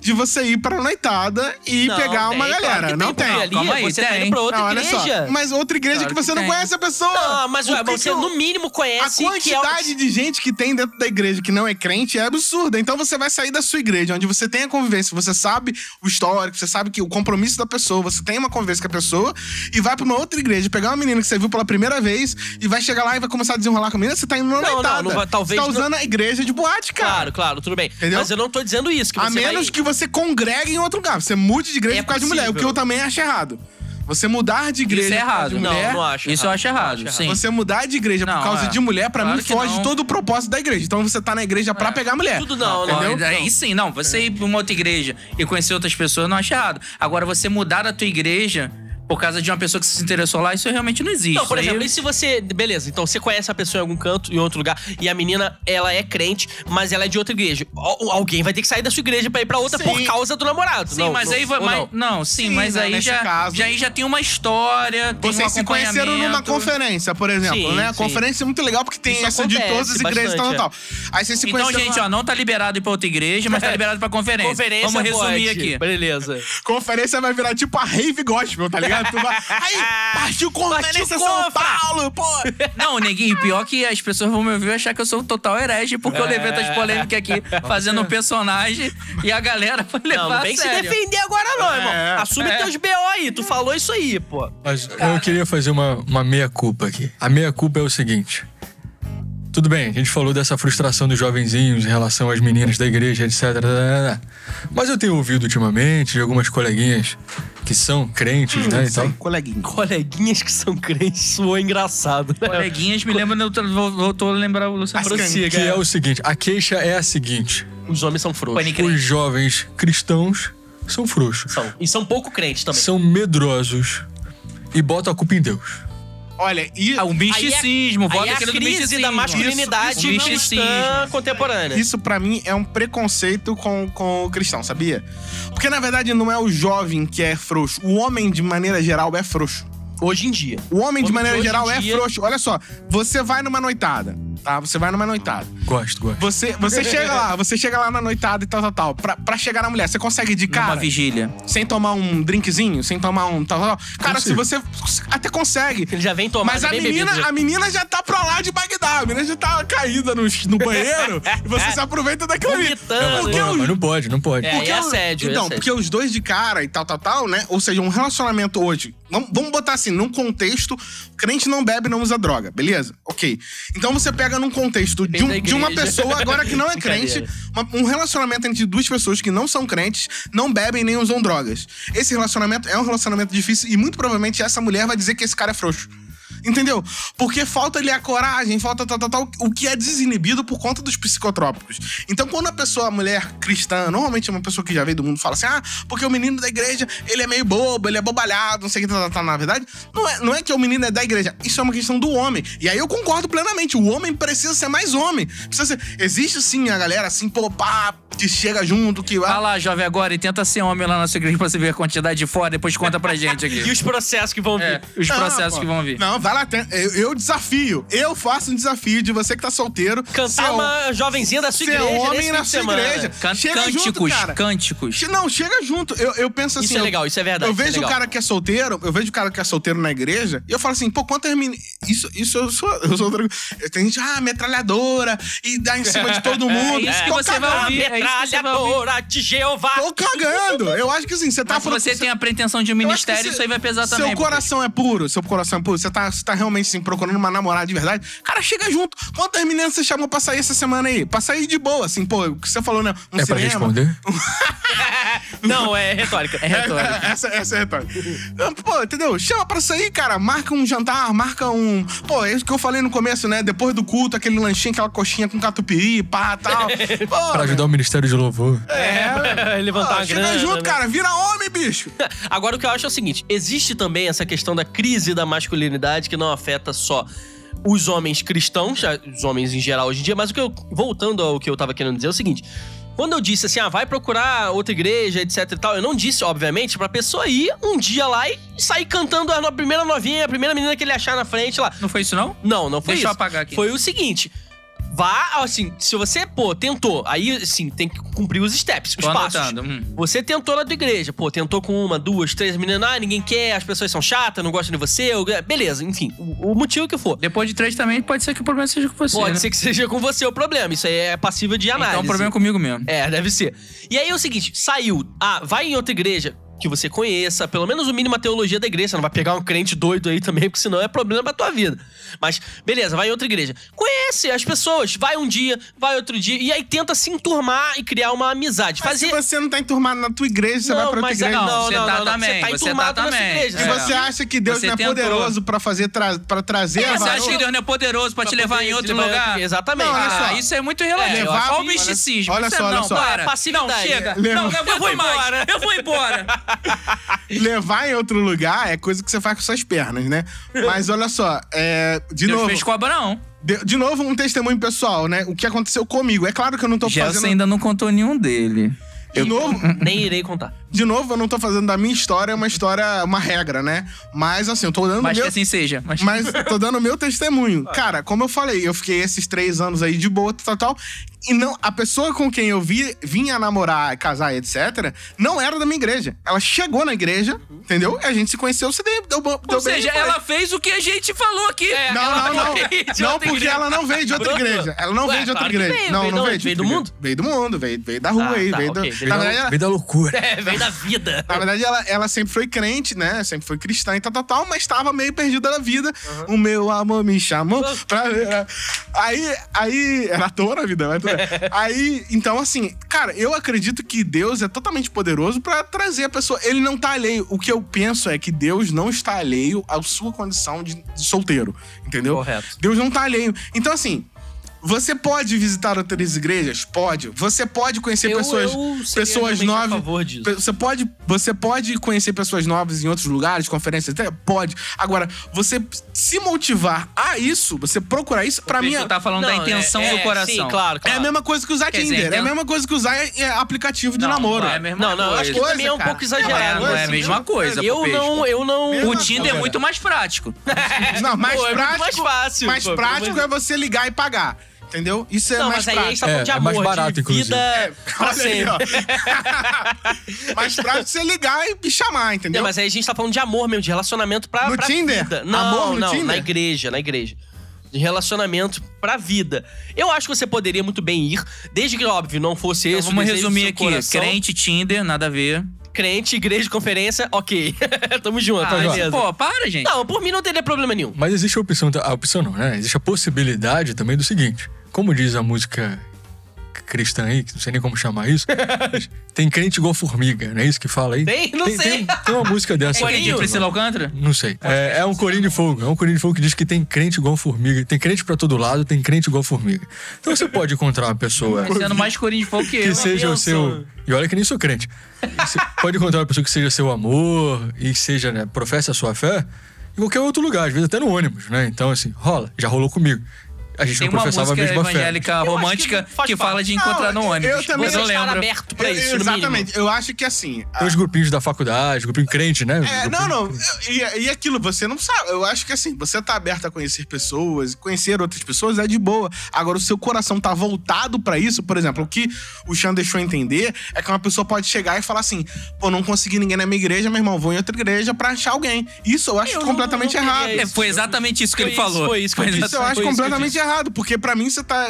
Speaker 2: de você ir pra noitada e
Speaker 1: Não,
Speaker 2: pegar
Speaker 1: tem,
Speaker 2: uma galera.
Speaker 1: que
Speaker 2: não
Speaker 1: tem. Ali,
Speaker 3: calma aí,
Speaker 1: você tá
Speaker 3: tem.
Speaker 1: indo pra outra
Speaker 2: Não, olha
Speaker 1: igreja.
Speaker 2: só. Mas outra igreja
Speaker 3: Claro
Speaker 2: que você
Speaker 3: que
Speaker 2: não conhece a pessoa.
Speaker 1: Não, mas ué,
Speaker 2: que
Speaker 1: você
Speaker 2: que eu-
Speaker 1: no mínimo
Speaker 2: A
Speaker 1: conhece que é
Speaker 2: quantidade de gente que tem dentro da igreja que não é crente é absurda. Então você vai sair da sua igreja, onde você tem a convivência, você sabe o histórico, você sabe que o compromisso da pessoa, você tem uma convivência com a pessoa, e vai pra uma outra igreja, pegar uma menina que você viu pela primeira vez, e vai chegar lá e vai começar a desenrolar com a menina, você tá indo numa
Speaker 1: Não, não,
Speaker 2: noitada.
Speaker 1: não vai- talvez
Speaker 2: Você tá
Speaker 1: não-
Speaker 2: usando a igreja de boate, cara.
Speaker 1: Claro, claro, tudo bem.
Speaker 2: Entendeu?
Speaker 1: Mas eu não tô dizendo isso. Que
Speaker 2: A
Speaker 1: você
Speaker 2: menos
Speaker 1: vai...
Speaker 2: que você congregue em outro lugar. Você mude de igreja
Speaker 1: É
Speaker 2: por causa de mulher, o que
Speaker 1: possível.
Speaker 2: eu também acho errado. Você mudar de igreja
Speaker 3: Isso é
Speaker 2: por causa
Speaker 3: errado.
Speaker 2: de mulher...
Speaker 1: Não, não acho.
Speaker 3: Isso eu acho errado, sim.
Speaker 2: Você mudar de igreja
Speaker 3: Não,
Speaker 2: por causa
Speaker 3: é.
Speaker 2: de mulher, pra
Speaker 3: Claro
Speaker 2: mim, foge
Speaker 3: não. É.
Speaker 2: todo o propósito da igreja. Então você tá na igreja pra pegar mulher.
Speaker 1: Tudo não, não.
Speaker 2: Entendeu?
Speaker 3: Aí sim, não. Você ir pra uma outra igreja e conhecer outras pessoas, eu não acho errado. Agora, você mudar da tua igreja por causa de uma pessoa que se interessou lá, isso realmente não existe.
Speaker 1: Não, por
Speaker 3: Isso aí-
Speaker 1: exemplo, e se você. Beleza, então você conhece a pessoa em algum canto, em outro lugar, e a menina, ela é crente, mas ela é de outra igreja. Al- Alguém vai ter que sair da sua igreja pra ir pra outra
Speaker 2: Sim.
Speaker 1: por causa do namorado.
Speaker 3: Sim,
Speaker 1: não,
Speaker 3: mas
Speaker 1: não,
Speaker 3: aí vai. mas-
Speaker 1: não.
Speaker 3: não. sim,
Speaker 2: Sim,
Speaker 3: mas
Speaker 2: né,
Speaker 3: aí
Speaker 2: nesse
Speaker 3: já,
Speaker 2: caso.
Speaker 3: já, aí já tem uma história, tem um
Speaker 2: Vocês se conheceram numa conferência, por exemplo,
Speaker 1: Sim,
Speaker 2: né? A
Speaker 1: sim.
Speaker 2: conferência é muito legal porque tem
Speaker 1: Isso
Speaker 2: essa de
Speaker 1: acontece
Speaker 2: todas as igrejas e tal,
Speaker 1: bastante,
Speaker 2: tal. Aí vocês se
Speaker 3: Então,
Speaker 2: conheceram
Speaker 3: gente,
Speaker 2: numa
Speaker 3: ó, não tá liberado ir pra outra igreja, mas tá <laughs> liberado pra conferência.
Speaker 1: Conferência
Speaker 3: Vamos resumir
Speaker 1: pode.
Speaker 3: aqui.
Speaker 1: Beleza.
Speaker 2: conferência vai virar tipo a rave gospel, tá ligado? Tu vai, aí, <laughs> partiu conferência São. Paulo, pô!
Speaker 3: Não, neguinho, pior que as pessoas vão me ouvir e achar que eu sou um total herege, porque eu levei as polêmicas aqui fazendo um personagem e a galera vai levar
Speaker 1: Não, não
Speaker 3: a
Speaker 1: vem se
Speaker 3: sério.
Speaker 1: defender agora, não, irmão.
Speaker 2: É,
Speaker 1: Assume
Speaker 3: é.
Speaker 1: teus BO aí. Tu falou isso aí, pô.
Speaker 4: Mas eu queria fazer uma, uma meia-culpa aqui. A meia-culpa é o seguinte. Tudo bem, a gente falou dessa frustração dos jovenzinhos em relação às meninas da igreja, etc. Mas eu tenho ouvido ultimamente de algumas coleguinhas que são crentes, né, e
Speaker 2: Isso
Speaker 4: tal.
Speaker 2: aí, coleguinha.
Speaker 1: Coleguinhas que são crentes soou engraçado. né?
Speaker 3: Coleguinhas me lembram, voltou a lembrar o Luciano Prossiga.
Speaker 4: Que é o seguinte, a queixa é a seguinte.
Speaker 1: Os homens são frouxos.
Speaker 4: Os jovens cristãos são frouxos.
Speaker 1: São. E são pouco crentes também.
Speaker 4: São medrosos e botam a culpa em Deus.
Speaker 2: Olha, e
Speaker 3: Ah, um misticismo,
Speaker 1: aí
Speaker 3: volta
Speaker 1: é a crise
Speaker 3: misticismo.
Speaker 1: da masculinidade
Speaker 3: Isso, isso,
Speaker 1: cristã contemporânea.
Speaker 2: isso pra mim é um preconceito com, com o cristão, sabia? Porque na verdade não é o jovem que é frouxo. O homem, de maneira geral, é frouxo.
Speaker 1: Hoje em dia.
Speaker 2: O homem, de
Speaker 1: Homem
Speaker 2: maneira
Speaker 1: de hoje
Speaker 2: geral, é
Speaker 1: dia-
Speaker 2: frouxo. Olha só, você vai numa noitada, tá? Você vai numa noitada.
Speaker 4: Gosto, gosto.
Speaker 2: Você, você <laughs> chega lá, você chega lá na noitada e tal, tal, tal. Pra, pra chegar na mulher, você consegue de cara,
Speaker 3: vigília.
Speaker 2: sem tomar um drinkzinho, sem tomar um tal, tal, tal. Cara, se você até consegue.
Speaker 1: Ele já vem tomar
Speaker 2: Mas a menina,
Speaker 1: bebido, já.
Speaker 2: a menina já tá pra lá de Bagdá. A menina já tá caída no, no banheiro e você se aproveita daquilo ali. Porque
Speaker 4: Não,
Speaker 2: o-
Speaker 4: mas não pode, não pode.
Speaker 1: É,
Speaker 2: porque
Speaker 1: é assédio, é
Speaker 2: Então,
Speaker 1: assédio.
Speaker 2: porque os dois de cara e tal, tal, tal, né? Ou seja, um relacionamento hoje. Vamos, vamos botar assim, num contexto, crente não bebe, não usa droga, beleza? Ok. Então você pega num contexto de, um- de uma pessoa agora que não é <laughs> crente, uma- um relacionamento entre duas pessoas que não são crentes, não bebem nem usam drogas. Esse relacionamento é um relacionamento difícil e muito provavelmente essa mulher vai dizer que esse cara é frouxo. Entendeu? Porque falta ali a coragem, falta tal, tal, tal, o que é desinibido por conta dos psicotrópicos. Então, quando a pessoa, a mulher cristã, normalmente é uma pessoa que já veio do mundo, fala assim: ah, porque o menino da igreja, ele é meio bobo, ele é bobalhado, não sei o que, tal, tal, tal. Na verdade, não é, não é que o menino é da igreja, isso é uma questão do homem. E aí eu concordo plenamente, o homem precisa ser mais homem. Precisa ser. Existe sim a galera assim, pô, pá, que chega junto, que.
Speaker 3: Vai lá, jovem, agora e tenta ser homem lá na sua igreja pra você ver a quantidade de fora, depois conta pra gente aqui. <laughs>
Speaker 1: E os processos que vão vir.
Speaker 3: É, os
Speaker 2: Não,
Speaker 3: processos
Speaker 2: pô.
Speaker 3: que vão vir.
Speaker 2: Não, vai lá. tem- Eu, eu desafio. Eu faço um desafio de você que tá solteiro. ser
Speaker 1: Cantar
Speaker 2: hom-
Speaker 1: uma jovenzinha da sua
Speaker 2: ser
Speaker 1: igreja.
Speaker 2: homem
Speaker 1: nesse
Speaker 2: na
Speaker 1: fim de
Speaker 2: sua
Speaker 1: semana.
Speaker 2: igreja.
Speaker 3: Can-
Speaker 2: Chega
Speaker 3: cânticos,
Speaker 2: junto, cara.
Speaker 3: cânticos.
Speaker 2: Não, chega junto. Eu, eu penso assim.
Speaker 1: Isso é
Speaker 2: eu-
Speaker 1: legal, isso é verdade,
Speaker 2: Eu
Speaker 1: isso é
Speaker 2: vejo o cara que é solteiro, eu vejo o cara que é solteiro na igreja, e eu falo assim, pô, quantas meninas. Isso, isso eu sou. Eu sou. Tem gente, ah, metralhadora, e dá em cima de todo <laughs> mundo.
Speaker 3: É isso que
Speaker 2: Tô
Speaker 3: você vai
Speaker 2: cagando.
Speaker 3: ouvir. é isso que você vai ouvir.
Speaker 1: Metralhadora de Jeová.
Speaker 2: Tô cagando. Eu acho que assim, você tá
Speaker 3: Mas se você tem a pretensão de um
Speaker 2: Eu
Speaker 3: ministério, isso aí vai pesar
Speaker 2: seu
Speaker 3: também.
Speaker 2: coração é puro, seu coração é puro, você tá, você tá realmente assim, procurando uma namorada de verdade, cara, chega junto. Quantas meninas você chamou pra sair essa semana aí? Pra sair de boa, assim, pô, o que você falou, né? Um
Speaker 4: É pra
Speaker 2: cinema.
Speaker 4: responder? <laughs>
Speaker 1: Não, é retórica.
Speaker 3: É retórica. <laughs>
Speaker 2: essa, essa é a retórica. Pô, entendeu? Chama pra sair, cara. Marca um jantar, marca um. Pô, é isso que eu falei no começo, né? Depois do culto, aquele lanchinho, aquela coxinha com catupiry, pá, tal. <laughs> Pô,
Speaker 4: Pra ajudar o Ministério de Louvor.
Speaker 2: É.
Speaker 1: Levantar
Speaker 2: Pô, chega
Speaker 1: grana.
Speaker 2: junto,
Speaker 1: né?
Speaker 2: cara. Vira homem, bicho.
Speaker 1: Agora, o que eu acho é o seguinte: existe também essa questão da crise da masculinidade que não afeta só os homens cristãos, os homens em geral hoje em dia, mas o que eu. Voltando ao que eu tava querendo dizer é o seguinte. Quando eu disse assim, ah, vai procurar outra igreja, etc e tal, eu não disse, obviamente, pra pessoa ir um dia lá e sair cantando a primeira novinha, a primeira menina que ele achar na frente lá.
Speaker 3: Não foi isso, não?
Speaker 1: Não, não foi
Speaker 3: Deixa eu
Speaker 1: isso.
Speaker 3: apagar aqui.
Speaker 1: Foi o seguinte. Vá, assim, se você, pô, tentou, aí, assim, tem que cumprir os steps, os
Speaker 3: Tô
Speaker 1: passos.
Speaker 3: Hum.
Speaker 1: Você tentou na tua igreja, pô, tentou com uma, duas, três meninas, ah, ninguém quer, as pessoas são chatas, não gostam de você, ou- beleza, enfim, o, o motivo que for.
Speaker 3: Depois de três também, pode ser que o problema seja com você.
Speaker 1: Pode
Speaker 3: né?
Speaker 1: ser que seja com você o problema, isso aí é passível de análise.
Speaker 3: Então o problema é comigo mesmo.
Speaker 1: É, deve ser. E aí é o seguinte, saiu, ah, vai em outra igreja que você conheça, pelo menos o mínimo a teologia da igreja, você não vai pegar um crente doido aí também, porque senão é problema pra tua vida. Mas, beleza, vai em outra igreja. Conhece as pessoas, vai um dia, vai outro dia, e aí tenta se enturmar e criar uma amizade.
Speaker 2: Mas
Speaker 1: Fazer...
Speaker 2: se você não tá enturmado na tua igreja, você vai pra outra
Speaker 1: mas é-
Speaker 2: igreja.
Speaker 1: não,
Speaker 3: Você
Speaker 1: não,
Speaker 3: tá
Speaker 1: não, não,
Speaker 3: também,
Speaker 1: Você tá
Speaker 3: você
Speaker 1: enturmado
Speaker 3: tá
Speaker 1: na sua
Speaker 3: também.
Speaker 1: igreja.
Speaker 2: E
Speaker 3: É.
Speaker 2: você acha que Deus
Speaker 3: Você
Speaker 2: não é
Speaker 3: tentou.
Speaker 2: poderoso pra fazer tra pra trazer a
Speaker 3: Você acha que Deus não é poderoso pra, te levar em outro lugar?
Speaker 1: Exatamente.
Speaker 2: Não, olha
Speaker 3: Ah,
Speaker 2: só.
Speaker 3: isso é muito relativo.
Speaker 2: É, levar-
Speaker 3: olha o misticismo.
Speaker 2: olha
Speaker 3: é-
Speaker 2: só, olha
Speaker 3: não,
Speaker 2: só.
Speaker 1: É.
Speaker 3: Não, chega. Não, eu,
Speaker 1: vou
Speaker 3: embora. Eu vou embora. <laughs>
Speaker 2: Levar em outro lugar é coisa que você faz com suas pernas, né? Mas olha só, é, de
Speaker 3: Deus
Speaker 2: novo,
Speaker 3: fez cobra, não.
Speaker 2: de, de novo um testemunho pessoal, né? O que aconteceu comigo. É claro que eu não tô
Speaker 3: Jessa
Speaker 2: fazendo
Speaker 3: ainda não contou nenhum dele.
Speaker 2: De novo, <laughs>
Speaker 1: Nem irei contar.
Speaker 2: de novo eu não tô fazendo da minha história uma história, uma regra, né? Mas assim, eu tô dando
Speaker 3: Mas
Speaker 2: meu
Speaker 3: que assim seja. Mas...
Speaker 2: Mas tô dando meu testemunho. <laughs> Cara, como eu falei, eu fiquei esses três anos aí de boa, tal, tal. E não, a pessoa com quem eu vi, vinha namorar, casar, etc., não era da minha igreja. Ela chegou na igreja, entendeu? E a gente se conheceu, se deu, deu, deu
Speaker 3: Ou seja, ela fez o que a gente falou aqui.
Speaker 2: Não,
Speaker 1: ela
Speaker 2: não, não. Não,
Speaker 1: outra
Speaker 2: porque
Speaker 1: igreja.
Speaker 2: ela não veio de outra
Speaker 1: Bruno.
Speaker 2: igreja. Ela não
Speaker 1: Ué,
Speaker 2: veio de outra
Speaker 1: claro
Speaker 2: igreja.
Speaker 1: veio.
Speaker 2: Não,
Speaker 1: Veio
Speaker 2: não
Speaker 1: de
Speaker 2: veio
Speaker 1: Veio do mundo?
Speaker 2: Veio do mundo, veio, veio da rua
Speaker 1: Ah,
Speaker 2: aí.
Speaker 1: tá,
Speaker 2: veio
Speaker 1: ok,
Speaker 2: do...
Speaker 1: veio
Speaker 2: Na
Speaker 1: da-
Speaker 2: verdade, ela-
Speaker 4: Veio da loucura.
Speaker 1: É, vem da vida.
Speaker 2: na verdade, ela, ela sempre foi crente, né? Sempre foi cristã e tal, tal, tal, mas tava meio perdida da vida. O meu amor me chamou pra. Aí, aí. Era à toa na vida, mas tudo bem. <laughs> Aí, então, assim, cara, eu acredito que Deus é totalmente poderoso pra trazer a pessoa. Ele não tá alheio. O que eu penso é que Deus não está alheio à sua condição de, de solteiro, entendeu?
Speaker 1: Correto.
Speaker 2: Deus não tá alheio. Então, assim. Você pode visitar outras igrejas? Pode. Você pode conhecer
Speaker 1: Eu-
Speaker 2: pessoas,
Speaker 1: eu seria
Speaker 2: pessoas
Speaker 1: realmente a
Speaker 2: novas.
Speaker 1: favor disso.
Speaker 2: Você pode, você pode conhecer pessoas novas em outros lugares, conferências, até pode. Agora, você se motivar a isso, você procurar isso, pra mim
Speaker 3: Você
Speaker 2: é,
Speaker 3: tá falando da
Speaker 1: Não,
Speaker 3: intenção
Speaker 1: é-
Speaker 3: do
Speaker 1: é,
Speaker 3: coração.
Speaker 1: Sim, claro,
Speaker 2: é
Speaker 1: claro.
Speaker 2: a mesma coisa que usar
Speaker 3: Quer dizer,
Speaker 2: Tinder. é a
Speaker 3: então-
Speaker 2: mesma coisa que usar é, aplicativo de
Speaker 3: Não,
Speaker 2: namoro.
Speaker 3: não é a mesma
Speaker 1: Não, não, eu acho que
Speaker 2: coisa,
Speaker 1: também é um
Speaker 2: cara.
Speaker 1: pouco
Speaker 3: é,
Speaker 1: exagerado.
Speaker 3: não é a mesma coisa.
Speaker 1: Eu não, eu não.
Speaker 3: O Tinder
Speaker 2: coisa.
Speaker 3: é muito mais prático.
Speaker 2: Não, mais
Speaker 1: é
Speaker 2: prático.
Speaker 1: mais fácil,
Speaker 2: Mais
Speaker 1: pô,
Speaker 2: prático é você ligar e pagar. Entendeu? Isso é
Speaker 1: Não,
Speaker 2: mais
Speaker 1: mas aí a gente tá falando
Speaker 4: É,
Speaker 1: de
Speaker 4: é mais
Speaker 1: amor,
Speaker 4: barato,
Speaker 1: de
Speaker 4: inclusive.
Speaker 1: vida pra <laughs>
Speaker 2: aí, ó.
Speaker 1: sempre. <laughs>
Speaker 2: mais prático você ligar e me chamar, entendeu?
Speaker 1: Não, mas aí a gente tá falando de amor mesmo, de relacionamento pra,
Speaker 2: No
Speaker 1: pra
Speaker 2: Tinder?
Speaker 1: vida. Não,
Speaker 2: Amor no
Speaker 1: não,
Speaker 2: Tinder?
Speaker 1: na igreja, na igreja. De relacionamento pra vida. Eu acho que você poderia muito bem ir, desde que, óbvio, não fosse
Speaker 3: Então,
Speaker 1: esse o
Speaker 3: vamos resumir aqui.
Speaker 1: coração.
Speaker 3: Crente, Tinder, nada a ver.
Speaker 1: Crente, igreja, conferência, ok. <laughs> Tamo junto,
Speaker 3: Ah,
Speaker 1: beleza.
Speaker 3: pô, para, gente.
Speaker 1: Não, por mim não teria problema nenhum.
Speaker 4: Mas existe a opção, a opção não, né? Existe a possibilidade também do seguinte. Como diz a música cristã aí, que não sei nem como chamar isso. <laughs> tem crente igual formiga, não é isso que fala aí?
Speaker 1: Tem? Não sei.
Speaker 4: Tem, tem uma música dessa.
Speaker 3: É
Speaker 1: Corinho?
Speaker 3: de Priscila Alcântara?
Speaker 4: Não sei. É, é um corinho de fogo. É um corinho de fogo que diz que tem crente igual formiga. Tem crente pra todo lado, tem crente igual formiga. Então você pode encontrar uma pessoa
Speaker 3: Sendo mais corinho de fogo que eu.
Speaker 4: que seja o seu. E olha que nem sou crente. Você pode encontrar uma pessoa que seja seu amor e seja, né, professe a sua fé em qualquer outro lugar, às vezes até no ônibus, né? Então, assim, rola, já rolou comigo. A gente
Speaker 3: Tem
Speaker 4: não
Speaker 3: uma
Speaker 4: professava
Speaker 3: música
Speaker 4: a mesma fé.
Speaker 3: evangélica
Speaker 1: que
Speaker 3: romântica
Speaker 1: faz
Speaker 3: que, fala de encontrar
Speaker 2: Não,
Speaker 3: no ônibus.
Speaker 2: eu também
Speaker 3: Mas eu
Speaker 1: estar
Speaker 3: lembro.
Speaker 1: aberto pra isso.
Speaker 2: Exatamente. Eu acho que assim. a-
Speaker 4: Tem os grupinhos da faculdade, grupinho crente, né?
Speaker 2: É, não, não. E, e aquilo, você não sabe. Eu acho que assim, você tá aberto a conhecer pessoas, conhecer outras pessoas é de boa. Agora, o seu coração tá voltado pra isso, por exemplo, o que o Chan deixou entender é que uma pessoa pode chegar e falar assim: pô, não consegui ninguém na minha igreja, meu irmão, vou em outra igreja pra achar alguém. Isso eu acho
Speaker 1: Eu não-
Speaker 2: completamente
Speaker 1: não queria
Speaker 2: errado.
Speaker 3: É, foi exatamente isso que
Speaker 1: Foi
Speaker 3: ele
Speaker 1: isso,
Speaker 3: falou.
Speaker 1: foi isso que eu disse.
Speaker 2: Isso eu acho
Speaker 1: que
Speaker 2: completamente errado, porque pra mim você tá.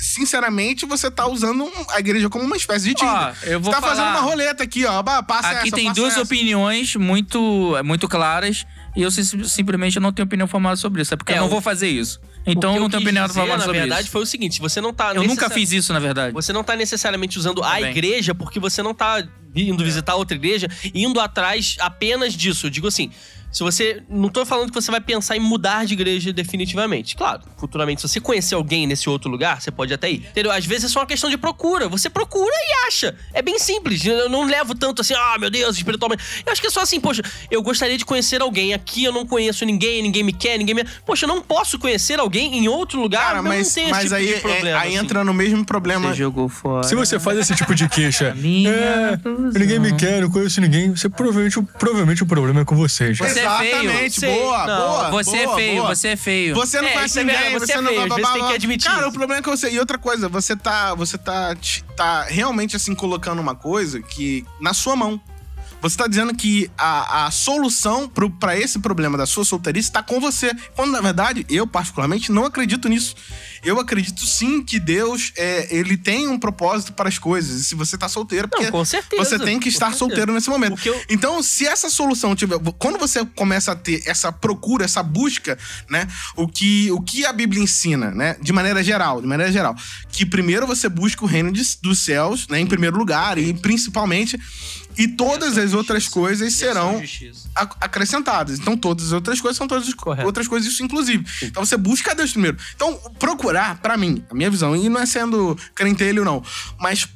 Speaker 2: Sinceramente, você tá usando a igreja como uma espécie de Tinder.
Speaker 3: Ó, eu vou
Speaker 2: você tá fazendo
Speaker 3: falar-
Speaker 2: uma roleta aqui, ó. Passa
Speaker 3: Aqui
Speaker 2: essa,
Speaker 3: tem
Speaker 2: passa
Speaker 3: duas
Speaker 2: essa.
Speaker 3: opiniões muito, muito claras e eu sim- simplesmente não tenho opinião formada sobre isso. É porque
Speaker 1: É,
Speaker 3: eu não vou fazer isso. Então eu não tenho opinião
Speaker 1: dizer,
Speaker 3: formada
Speaker 1: na
Speaker 3: sobre
Speaker 1: verdade,
Speaker 3: isso.
Speaker 1: foi o seguinte: você não tá.
Speaker 3: Eu nunca
Speaker 1: necessari-
Speaker 3: fiz isso, na verdade.
Speaker 1: Você não tá necessariamente usando a
Speaker 3: bem.
Speaker 1: igreja porque você não tá indo visitar outra igreja, indo atrás apenas disso. Eu digo assim, se você. Não tô falando que você vai pensar em mudar de igreja definitivamente. Claro, futuramente, se você conhecer alguém nesse outro lugar, você pode até ir. Entendeu? Às vezes é só uma questão de procura. Você procura e acha. É bem simples. Eu não levo tanto assim, ah, meu Deus, espiritualmente. Eu acho que é só assim, poxa, eu gostaria de conhecer alguém. Aqui eu não conheço ninguém, ninguém me quer, ninguém me. Poxa, eu não posso conhecer alguém em outro lugar,
Speaker 2: Cara,
Speaker 1: mas
Speaker 2: mas,
Speaker 1: não
Speaker 2: mas
Speaker 1: esse tipo
Speaker 2: aí,
Speaker 1: de
Speaker 2: é-
Speaker 1: problema.
Speaker 2: aí
Speaker 1: assim.
Speaker 2: entra no mesmo problema.
Speaker 3: Você jogou fora.
Speaker 4: Se você faz esse tipo de queixa, é, ninguém me quer, não conheço ninguém, você provavelmente, provavelmente o problema é com vocês.
Speaker 3: Você é feio.
Speaker 2: Exatamente, boa,
Speaker 1: Não,
Speaker 2: boa.
Speaker 3: Você
Speaker 2: boa,
Speaker 3: é feio,
Speaker 2: boa.
Speaker 3: você é feio.
Speaker 2: Você não
Speaker 1: É,
Speaker 2: conhece
Speaker 1: é
Speaker 2: ninguém, você,
Speaker 1: você é
Speaker 2: não
Speaker 1: feio,
Speaker 2: blá,
Speaker 1: vezes
Speaker 2: blá,
Speaker 1: tem
Speaker 2: blá.
Speaker 1: que admitir
Speaker 2: Cara, o problema é que você. E outra coisa, você tá. Você tá, tá realmente assim colocando uma coisa que. na sua mão. Você tá dizendo que a, a solução pro, pra esse problema da sua solteirice tá com você. Quando, na verdade, eu, particularmente, não acredito nisso. Eu acredito sim que Deus, é, ele tem um propósito para as coisas. E se você tá solteiro, porque
Speaker 1: com certeza,
Speaker 2: você tem que estar solteiro nesse momento.
Speaker 1: Eu-
Speaker 2: Então, se essa solução tiver. Quando você começa a ter essa procura, essa busca, né? O que, o que a Bíblia ensina, né? De maneira geral, de maneira geral. Que primeiro você busca o reino de- dos céus, né? Em primeiro lugar, e principalmente. E todas as outras coisas serão acrescentadas. Então, todas as outras coisas são todas as co-
Speaker 1: Correto.
Speaker 2: outras coisas, isso inclusive. Então, você busca Deus primeiro. Então, procurar, pra mim, a minha visão, e não é sendo crentelho, não, mas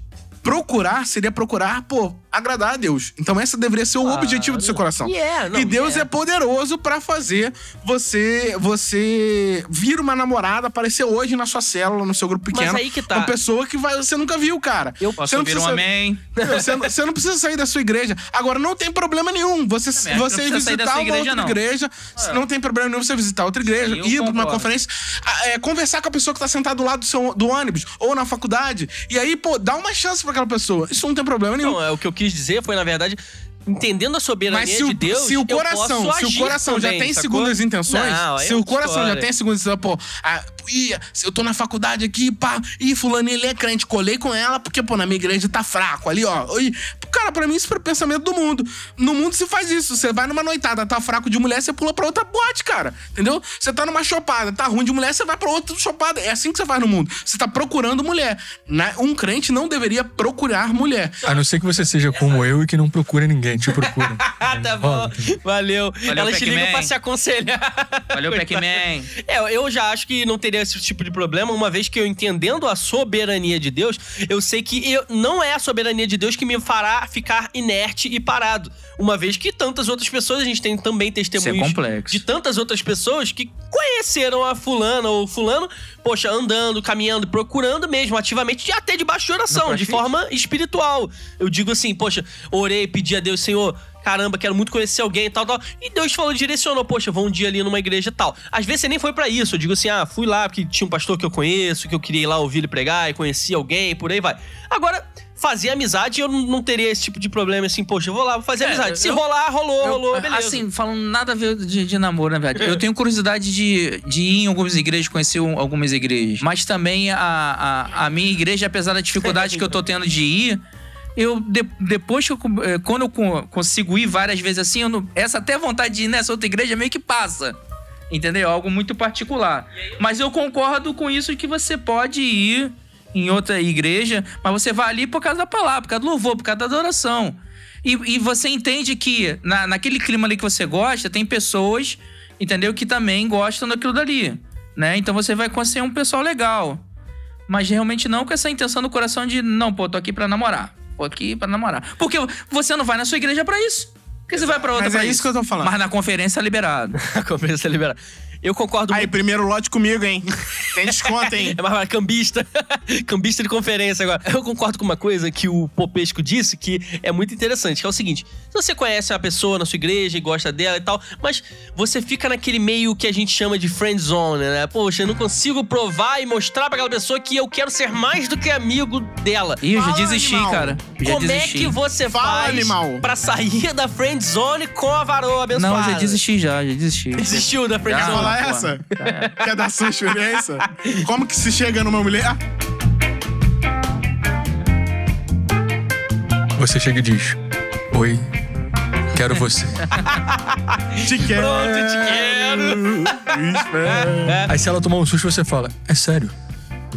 Speaker 2: procurar seria procurar, pô, agradar a Deus. Então, esse deveria ser o
Speaker 1: Claro.
Speaker 2: objetivo do seu coração.
Speaker 1: E é, não,
Speaker 2: e Deus
Speaker 1: e é.
Speaker 2: é poderoso pra fazer você você vir uma namorada aparecer hoje na sua célula, no seu grupo
Speaker 1: Mas
Speaker 2: pequeno.
Speaker 1: aí que tá.
Speaker 2: Uma pessoa que vai, você nunca viu, cara.
Speaker 1: Eu
Speaker 3: Posso
Speaker 2: Você não
Speaker 3: um amém?
Speaker 2: você, não- você não precisa sair da sua igreja. Agora, não tem problema nenhum. Você,
Speaker 3: Também
Speaker 2: você
Speaker 3: não precisa sair da
Speaker 2: visitar
Speaker 3: sua
Speaker 2: uma
Speaker 3: igreja,
Speaker 2: outra
Speaker 3: não.
Speaker 2: igreja. Não tem problema nenhum você visitar outra igreja, ir pra uma conferência, ah, é, conversar com a pessoa que tá sentada do lado do, seu, do ônibus ou na faculdade. E aí, pô, dá uma chance pra aquela pessoa. Isso não tem problema nenhum.
Speaker 1: Não, é, o que eu quis dizer foi, na verdade, entendendo a soberania
Speaker 2: Mas se o,
Speaker 1: de Deus.
Speaker 2: se o
Speaker 1: eu
Speaker 2: coração,
Speaker 1: posso
Speaker 2: se o coração já
Speaker 1: também,
Speaker 2: tem
Speaker 1: sacou?
Speaker 2: segundas intenções,
Speaker 1: Não,
Speaker 2: se
Speaker 1: é
Speaker 2: o coração já tem segundas intenções, pô, ah, ia, se eu tô na faculdade aqui, pá, ih, fulano ele é crente, colei com ela porque, pô, na minha igreja tá fraco ali, ó. E, cara, pra mim isso é o pensamento do mundo. No mundo se faz isso, você vai numa noitada, tá fraco de mulher, você pula pra outra boate, cara, entendeu? Você tá numa chopada, tá ruim de mulher, você vai pra outra chopada. É assim que você faz no mundo. Você tá procurando mulher. Um crente não deveria procurar mulher.
Speaker 4: A não ser que você seja como eu e que não procure ninguém, <laughs> te procura.
Speaker 1: Ah, tá bom. Valeu. Elas te ligam pra se aconselhar. <laughs>
Speaker 3: Valeu. Pac-Man.
Speaker 1: É, eu já acho que não teria esse tipo de problema, uma vez que eu entendendo a soberania de Deus, eu sei que eu, não é a soberania de Deus que me fará ficar inerte e parado. Uma vez que tantas outras pessoas, a gente tem também testemunhos
Speaker 3: complexo.
Speaker 1: de tantas outras pessoas que conheceram a fulana ou fulano, poxa, andando, caminhando, procurando mesmo, ativamente, até debaixo de oração, de forma espiritual. Eu digo assim, poxa, orei, pedi a Deus, Senhor, caramba, quero muito conhecer alguém e tal, tal. E Deus falou, direcionou, poxa, vou um dia ali numa igreja e tal. Às vezes você nem foi pra isso. Eu digo assim, ah, fui lá porque tinha um pastor que eu conheço, que eu queria ir lá ouvir ele pregar e conheci alguém, por aí vai. Agora, fazer amizade, eu não teria esse tipo de problema assim, poxa, eu vou lá, vou fazer
Speaker 3: É,
Speaker 1: amizade. Se
Speaker 3: eu-
Speaker 1: rolar, rolou,
Speaker 3: Eu-
Speaker 1: rolou, beleza.
Speaker 3: Assim, falando nada a ver de, de namoro, na verdade. Eu tenho curiosidade de, de ir em algumas igrejas, conhecer um- algumas igrejas. Mas também a, a, a minha igreja, apesar da dificuldade que eu tô tendo de ir, eu de- depois que eu, eh, quando eu co- consigo ir várias vezes assim, não- essa até vontade de ir nessa outra igreja meio que passa. Entendeu? Algo muito particular. Mas eu concordo com isso que você pode ir em outra igreja, mas você vai ali por causa da palavra, por causa do louvor, por causa da adoração. E, e você entende que na, naquele clima ali que você gosta, tem pessoas, entendeu, que também gostam daquilo dali, né? Então você vai conhecer um pessoal legal. Mas realmente não com essa intenção no coração de, não, pô, tô aqui pra namorar. Tô aqui pra namorar. Porque você não vai na sua igreja pra isso. Porque você vai pra outra
Speaker 2: Mas
Speaker 3: pra
Speaker 2: é isso que eu tô falando.
Speaker 3: Mas na conferência é liberado. <laughs>
Speaker 1: A conferência liberada. Eu concordo
Speaker 2: Aí,
Speaker 1: muito.
Speaker 2: primeiro lote comigo, hein? <laughs> Tem desconto, hein? <laughs>
Speaker 1: É mais cambista. <laughs> cambista de conferência agora. Eu concordo com uma coisa que o Popesco disse que é muito interessante, que é o seguinte: se você conhece uma pessoa na sua igreja e gosta dela e tal, mas você fica naquele meio que a gente chama de friend zone, né? Poxa, eu não consigo provar e mostrar pra aquela pessoa que eu quero ser mais do que amigo dela.
Speaker 3: Ih, eu já desisti,
Speaker 2: animal.
Speaker 3: cara. Já
Speaker 1: Como
Speaker 3: desisti.
Speaker 1: é que você
Speaker 2: Fala,
Speaker 1: faz
Speaker 2: animal.
Speaker 1: pra sair da friend zone com a varoa abençoada?
Speaker 3: Não, já desisti já, já desisti.
Speaker 1: Desistiu da friend
Speaker 3: Já.
Speaker 2: Quer
Speaker 1: zone?
Speaker 2: falar essa? Quer dar sua experiência? <laughs> Como que se chega numa mulher?
Speaker 4: Você chega e diz: Oi, quero você. <laughs>
Speaker 2: Te quero.
Speaker 1: Pronto, te quero. <laughs>
Speaker 4: Aí se ela tomar um susto, você fala: É sério,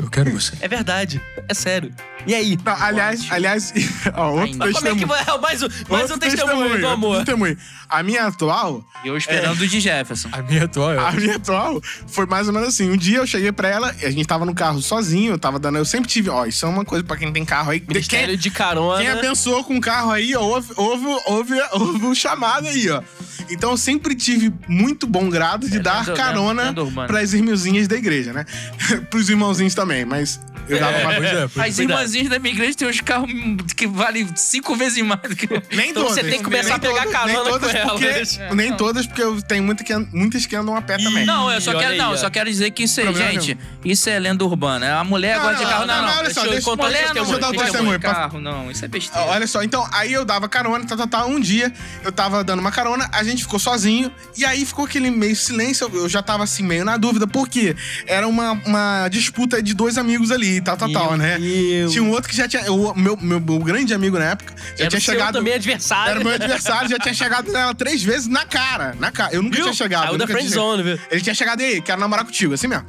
Speaker 4: eu quero você.
Speaker 1: É verdade, é sério. E aí?
Speaker 2: Não, aliás, aliás, <laughs> ó, outro
Speaker 3: Ainda.
Speaker 1: Como é que
Speaker 2: testemunho.
Speaker 1: vai? Mais um, mais um testemunho do amor.
Speaker 2: outro testemunho. A minha atual,
Speaker 3: Eu esperando o de Jefferson.
Speaker 4: A minha atual é.
Speaker 2: a minha atual foi mais ou menos assim. Um dia eu cheguei pra ela, e a gente tava no carro sozinho, eu tava dando. Eu sempre tive, ó, isso é uma coisa pra quem tem carro aí.
Speaker 1: Ministério
Speaker 2: Quem,
Speaker 1: de carona.
Speaker 2: quem abençoou com o carro aí, ouve, ouve, ouve, ouve o chamado aí, ó. Então eu sempre tive muito bom grado de
Speaker 3: É,
Speaker 2: dar carona
Speaker 3: lenda urbana.
Speaker 2: pras irmãozinhas da igreja, né? <laughs> Pros irmãozinhos também, mas eu dava uma
Speaker 4: Pois é, pois
Speaker 3: As irmãzinhas da minha igreja têm uns carros que valem cinco vezes mais do que.
Speaker 2: Nem
Speaker 1: Então
Speaker 2: todas.
Speaker 1: você tem que começar
Speaker 2: nem
Speaker 1: a pegar
Speaker 2: todas,
Speaker 1: carona
Speaker 2: nem todas
Speaker 1: com
Speaker 2: porque,
Speaker 1: elas.
Speaker 3: É,
Speaker 2: Nem
Speaker 3: não.
Speaker 2: todas, porque eu tenho muita que, muitas que andam a pé também.
Speaker 3: Não, eu só quero,
Speaker 1: aí,
Speaker 3: não, eu só quero dizer que isso é,
Speaker 2: Problema
Speaker 3: gente, isso é lenda urbana. A mulher
Speaker 2: Não,
Speaker 3: gosta de
Speaker 2: não,
Speaker 3: carro, não,
Speaker 2: não,
Speaker 3: não.
Speaker 2: olha só,
Speaker 1: Deixa eu contar
Speaker 2: deixa dar o
Speaker 3: de
Speaker 2: testemunho,
Speaker 3: carro, não. Isso é besteira.
Speaker 2: Olha só, então, aí eu dava carona, tá, tá, tá. Um dia eu tava dando uma carona, a gente ficou sozinho, e aí ficou aquele meio silêncio. Eu já tava assim, meio na dúvida, porque era uma, uma disputa de dois amigos ali, tal, tal, tal, né?
Speaker 1: Deus.
Speaker 2: Tinha um outro que já tinha. O meu, meu, meu grande amigo na época já
Speaker 1: Era
Speaker 2: tinha chegado.
Speaker 1: também adversário.
Speaker 2: Era meu adversário, já tinha chegado nela três vezes na cara. Na cara. Eu nunca
Speaker 1: Viu?
Speaker 2: tinha chegado.
Speaker 1: Saiu da
Speaker 2: nunca tinha-
Speaker 1: friendzone, viu?
Speaker 2: Ele tinha chegado aí, quero namorar contigo, assim mesmo.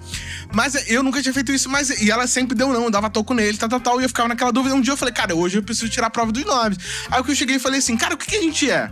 Speaker 2: Mas eu nunca tinha feito isso, mas. E ela sempre deu não, dava toco nele, tal, tal, tal. E eu ficava naquela dúvida. Um dia eu falei, cara, hoje eu preciso tirar a prova dos nomes. Aí eu cheguei e falei assim, cara, o que, que a gente é?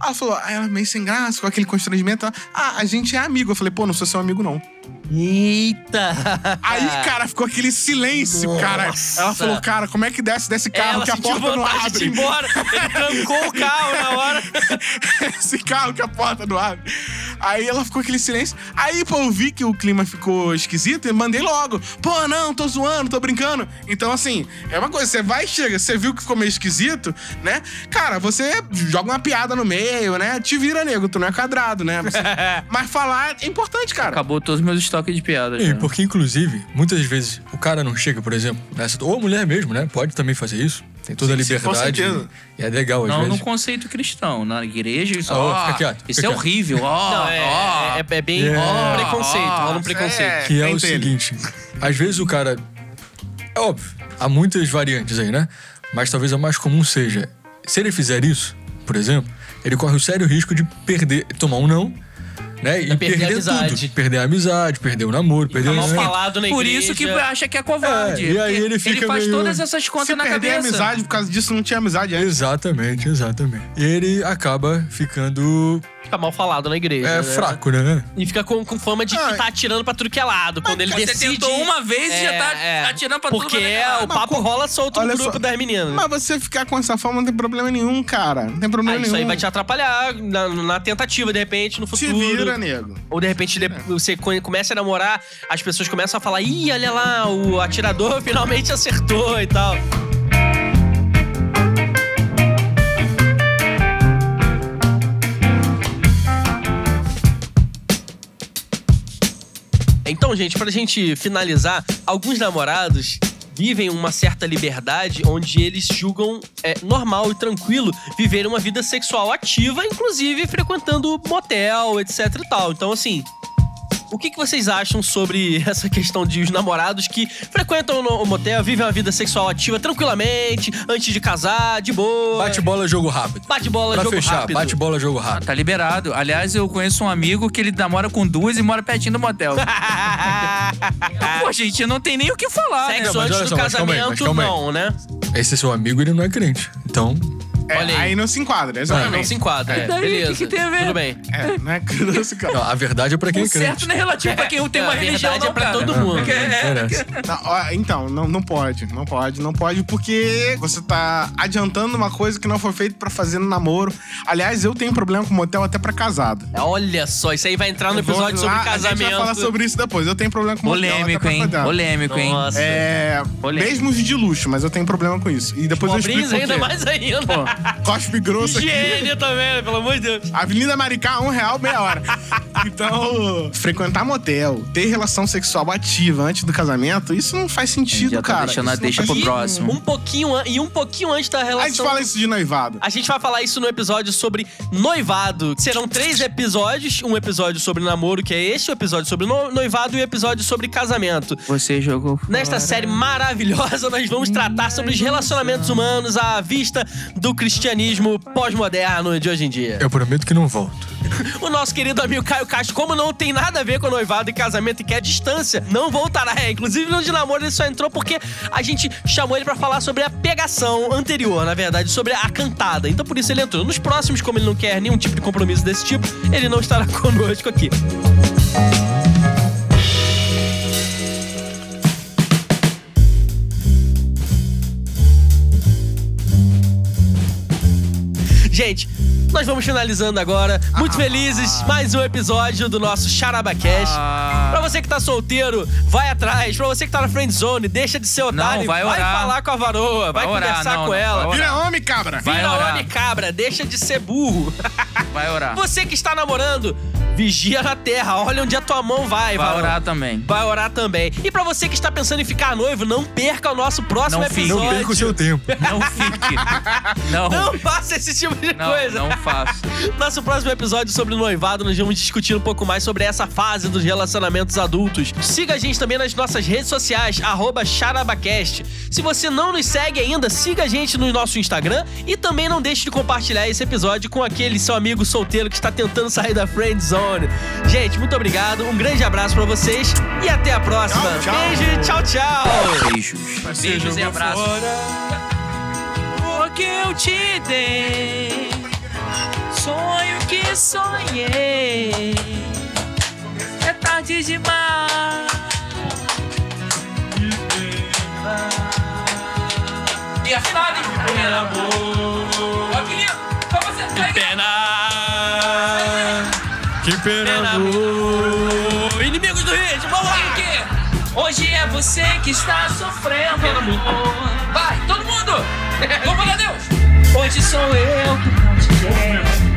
Speaker 2: Ela falou, aí ela meio sem graça, com aquele constrangimento. ah, a gente é amigo. Eu falei, pô, não sou seu amigo, não.
Speaker 1: Eita!
Speaker 2: Aí, cara, ficou aquele silêncio, cara.
Speaker 1: Nossa.
Speaker 2: Ela falou, cara, como é que desce desse carro
Speaker 1: Ela
Speaker 2: que a porta não
Speaker 1: vontade de
Speaker 2: abre?
Speaker 1: ir embora. Ele trancou o carro na hora. <laughs>
Speaker 2: esse carro que a porta não abre. Aí ela ficou aquele silêncio. Aí, pô, eu vi que o clima ficou esquisito e mandei logo. Pô, não, tô zoando, tô brincando. Então, assim, é uma coisa, você vai e chega, você viu que ficou meio esquisito, né? Cara, você joga uma piada no meio, né? Te vira, nego, tu não é quadrado, né? Você- <laughs> Mas falar é importante, cara.
Speaker 3: Acabou todos os meus estoques de piadas.
Speaker 4: E porque, inclusive, muitas vezes o cara não chega, por exemplo, nessa, ou a mulher mesmo, né? Pode também fazer isso. Tem toda a
Speaker 2: Sim, sim, com
Speaker 4: liberdade.
Speaker 2: certeza.
Speaker 4: e é legal, às
Speaker 3: Não
Speaker 4: vezes.
Speaker 3: no conceito cristão, na igreja, isso, ó,
Speaker 4: fica quieto,
Speaker 3: isso
Speaker 4: fica
Speaker 3: é
Speaker 4: quieto.
Speaker 3: horrível, ó,
Speaker 1: Não, é,
Speaker 3: ó.
Speaker 1: é, é bem
Speaker 4: É.
Speaker 1: preconceito. Rola um preconceito.
Speaker 2: é.
Speaker 4: Que é o seguinte: às vezes o cara. É óbvio, há muitas variantes aí, né? Mas talvez a mais comum seja: se ele fizer isso, por exemplo, ele corre o sério risco de perder, tomar um não, né? E
Speaker 1: perder a
Speaker 4: perder,
Speaker 1: amizade.
Speaker 4: tudo. Perder a amizade, perder o namoro, perder
Speaker 1: mal
Speaker 4: né?
Speaker 1: falado na
Speaker 3: Por
Speaker 1: igreja.
Speaker 3: isso que acha que é covarde.
Speaker 4: É, e aí ele fica
Speaker 3: faz
Speaker 4: meio-
Speaker 3: todas essas contas
Speaker 2: Se
Speaker 3: na
Speaker 2: perder a
Speaker 3: cabeça.
Speaker 2: amizade, por causa disso não tinha amizade antes.
Speaker 4: Exatamente, exatamente. E ele acaba ficando
Speaker 1: Fica mal falado na igreja.
Speaker 4: é,
Speaker 1: né?
Speaker 4: fraco, né?
Speaker 1: E fica com, com fama de
Speaker 2: Ah,
Speaker 1: que tá atirando pra tudo que é lado. Quando ele
Speaker 3: Você
Speaker 1: decide.
Speaker 3: tentou uma vez e já tá
Speaker 1: É, é.
Speaker 3: atirando pra tudo
Speaker 1: Porque
Speaker 3: quanto é
Speaker 1: é,
Speaker 3: lado.
Speaker 1: o papo rola solto no grupo
Speaker 2: só.
Speaker 1: das meninas.
Speaker 2: Mas você ficar com essa forma não tem problema nenhum, cara. Não tem problema
Speaker 1: Ah,
Speaker 2: nenhum.
Speaker 1: isso aí vai te atrapalhar na, na tentativa, de repente, no
Speaker 2: Te
Speaker 1: futuro.
Speaker 2: vira, nego.
Speaker 1: Ou de repente de- você co- começa a namorar, as pessoas começam a falar: ih, olha lá, o atirador <laughs> finalmente acertou e tal. Então, gente, pra gente finalizar, alguns namorados vivem uma certa liberdade onde eles julgam é, normal e tranquilo viver uma vida sexual ativa, inclusive frequentando motel, etc e tal. Então, assim, o que, que vocês acham sobre <laughs> essa questão de os namorados que frequentam o motel, vivem uma vida sexual ativa tranquilamente, antes de casar, de boa.
Speaker 4: Bate bola, jogo rápido.
Speaker 1: Bate bola,
Speaker 4: Pra
Speaker 1: jogo
Speaker 4: fechar,
Speaker 1: rápido.
Speaker 4: bate bola, jogo
Speaker 3: Ah,
Speaker 4: rápido.
Speaker 3: tá liberado. Aliás, eu conheço um amigo que ele namora com duas e mora pertinho do motel. <laughs> Pô, gente, não tem nem o que falar, né?
Speaker 1: Sexo
Speaker 4: mas
Speaker 1: antes do
Speaker 4: só, aí,
Speaker 1: casamento,
Speaker 4: calma aí.
Speaker 1: não, né?
Speaker 4: Esse seu amigo, ele não é crente. Então,
Speaker 2: É,
Speaker 1: Olha aí.
Speaker 2: aí. não se enquadra,
Speaker 1: Não,
Speaker 2: exatamente.
Speaker 1: não se enquadra. É,
Speaker 3: daí,
Speaker 1: beleza.
Speaker 3: o que que tem a ver?
Speaker 1: Tudo bem.
Speaker 2: É, não é que não se enquadra.
Speaker 4: não, a verdade é pra quem
Speaker 3: O
Speaker 4: é crente.
Speaker 3: certo não é relativo pra quem tem uma
Speaker 1: É, a
Speaker 3: religião,
Speaker 1: verdade
Speaker 3: não,
Speaker 1: é pra
Speaker 3: cara.
Speaker 1: todo mundo.
Speaker 3: Porque é-
Speaker 4: Interessa.
Speaker 2: Não, ó, então, não, não pode, não pode, não pode, porque você tá adiantando uma coisa que não foi feita pra fazer no namoro. Aliás, eu tenho problema com motel até pra casado.
Speaker 1: Olha só, isso aí vai entrar no episódio
Speaker 2: Vamos
Speaker 1: sobre
Speaker 2: lá, A
Speaker 1: casamento.
Speaker 2: gente vai falar sobre isso depois. Eu tenho problema com motel
Speaker 3: Polêmico,
Speaker 2: até pra
Speaker 3: hein?
Speaker 2: casado.
Speaker 3: Polêmico, hein?
Speaker 1: Nossa.
Speaker 2: É,
Speaker 3: Polêmico.
Speaker 2: mesmo os de luxo, mas eu tenho problema com isso. E depois eu explico
Speaker 1: ainda mais ainda.
Speaker 2: Cospe grosso aqui.
Speaker 1: Higiene também, pelo amor de Deus.
Speaker 2: Avenida Maricá, um real, meia hora. Então, frequentar motel, ter relação sexual ativa antes do casamento, isso não faz sentido,
Speaker 3: Já tá
Speaker 2: cara.
Speaker 3: deixando a
Speaker 2: Isso
Speaker 3: deixa pro próximo.
Speaker 1: Um pouquinho, an- e um pouquinho antes da relação...
Speaker 2: A gente fala isso de noivado.
Speaker 1: A gente vai falar isso no episódio sobre noivado. Serão três episódios. Um episódio sobre namoro, que é este, o episódio sobre no- noivado e o episódio sobre casamento.
Speaker 3: Você jogou
Speaker 1: Nesta série maravilhosa, nós vamos tratar sobre os relacionamentos humanos à vista do cristianismo pós-moderno de hoje em dia.
Speaker 4: Eu prometo que não volto. <laughs>
Speaker 1: O nosso querido amigo Caio Castro, como não tem nada a ver com noivado e casamento e quer distância, não voltará. É, inclusive no de namoro ele só entrou porque a gente chamou ele pra falar sobre a pegação anterior, na verdade, sobre a cantada. Então por isso ele entrou. Nos próximos, como ele não quer nenhum tipo de compromisso desse tipo, ele não estará <laughs> conosco aqui. Gente, nós vamos finalizando agora. Muito felizes, mais um episódio do nosso Charabacast.
Speaker 3: Ah.
Speaker 1: Pra você que tá solteiro, vai atrás. Pra você que tá na friend zone, deixa de ser otário.
Speaker 3: vai orar.
Speaker 1: falar com a varoa, vai,
Speaker 3: Vai orar,
Speaker 1: conversar
Speaker 3: não,
Speaker 1: com
Speaker 3: não,
Speaker 1: ela.
Speaker 3: vai orar.
Speaker 2: Vira homem, cabra!
Speaker 3: Vai
Speaker 1: Vira
Speaker 3: orar.
Speaker 1: homem cabra, deixa de ser burro.
Speaker 3: Vai orar.
Speaker 1: Você que está namorando, vigia na terra, olha onde a tua mão vai,
Speaker 3: Vai
Speaker 1: varão.
Speaker 3: orar também.
Speaker 1: Vai orar também. E pra você que está pensando em ficar noivo, não perca o nosso próximo
Speaker 3: Não fique.
Speaker 1: episódio.
Speaker 4: Não perca o seu tempo.
Speaker 3: Não fique. Não.
Speaker 1: Não faça esse tipo de
Speaker 3: Não,
Speaker 1: coisa.
Speaker 3: não faço.
Speaker 1: Nosso próximo episódio sobre noivado, nós vamos discutir um pouco mais sobre essa fase dos relacionamentos adultos. Siga a gente também nas nossas redes sociais, arroba charabacast. Se você não nos segue ainda, siga a gente no nosso Instagram e também não deixe de compartilhar esse episódio com aquele seu amigo solteiro que está tentando sair da friend zone. Gente, muito obrigado, um grande abraço pra vocês e até a próxima.
Speaker 2: Tchau, tchau.
Speaker 1: Beijo e tchau, tchau.
Speaker 3: Beijos. Beijos e abraços. O que eu te dei, sonho que sonhei, é tarde demais. E afinal? Primeiro amor. Que
Speaker 1: amor. Inimigos do ritmo, vamos lá.
Speaker 3: Hoje é você que está sofrendo. Vai, todo mundo! <laughs> Vamos lá, Deus! Hoje sou eu que não te quero.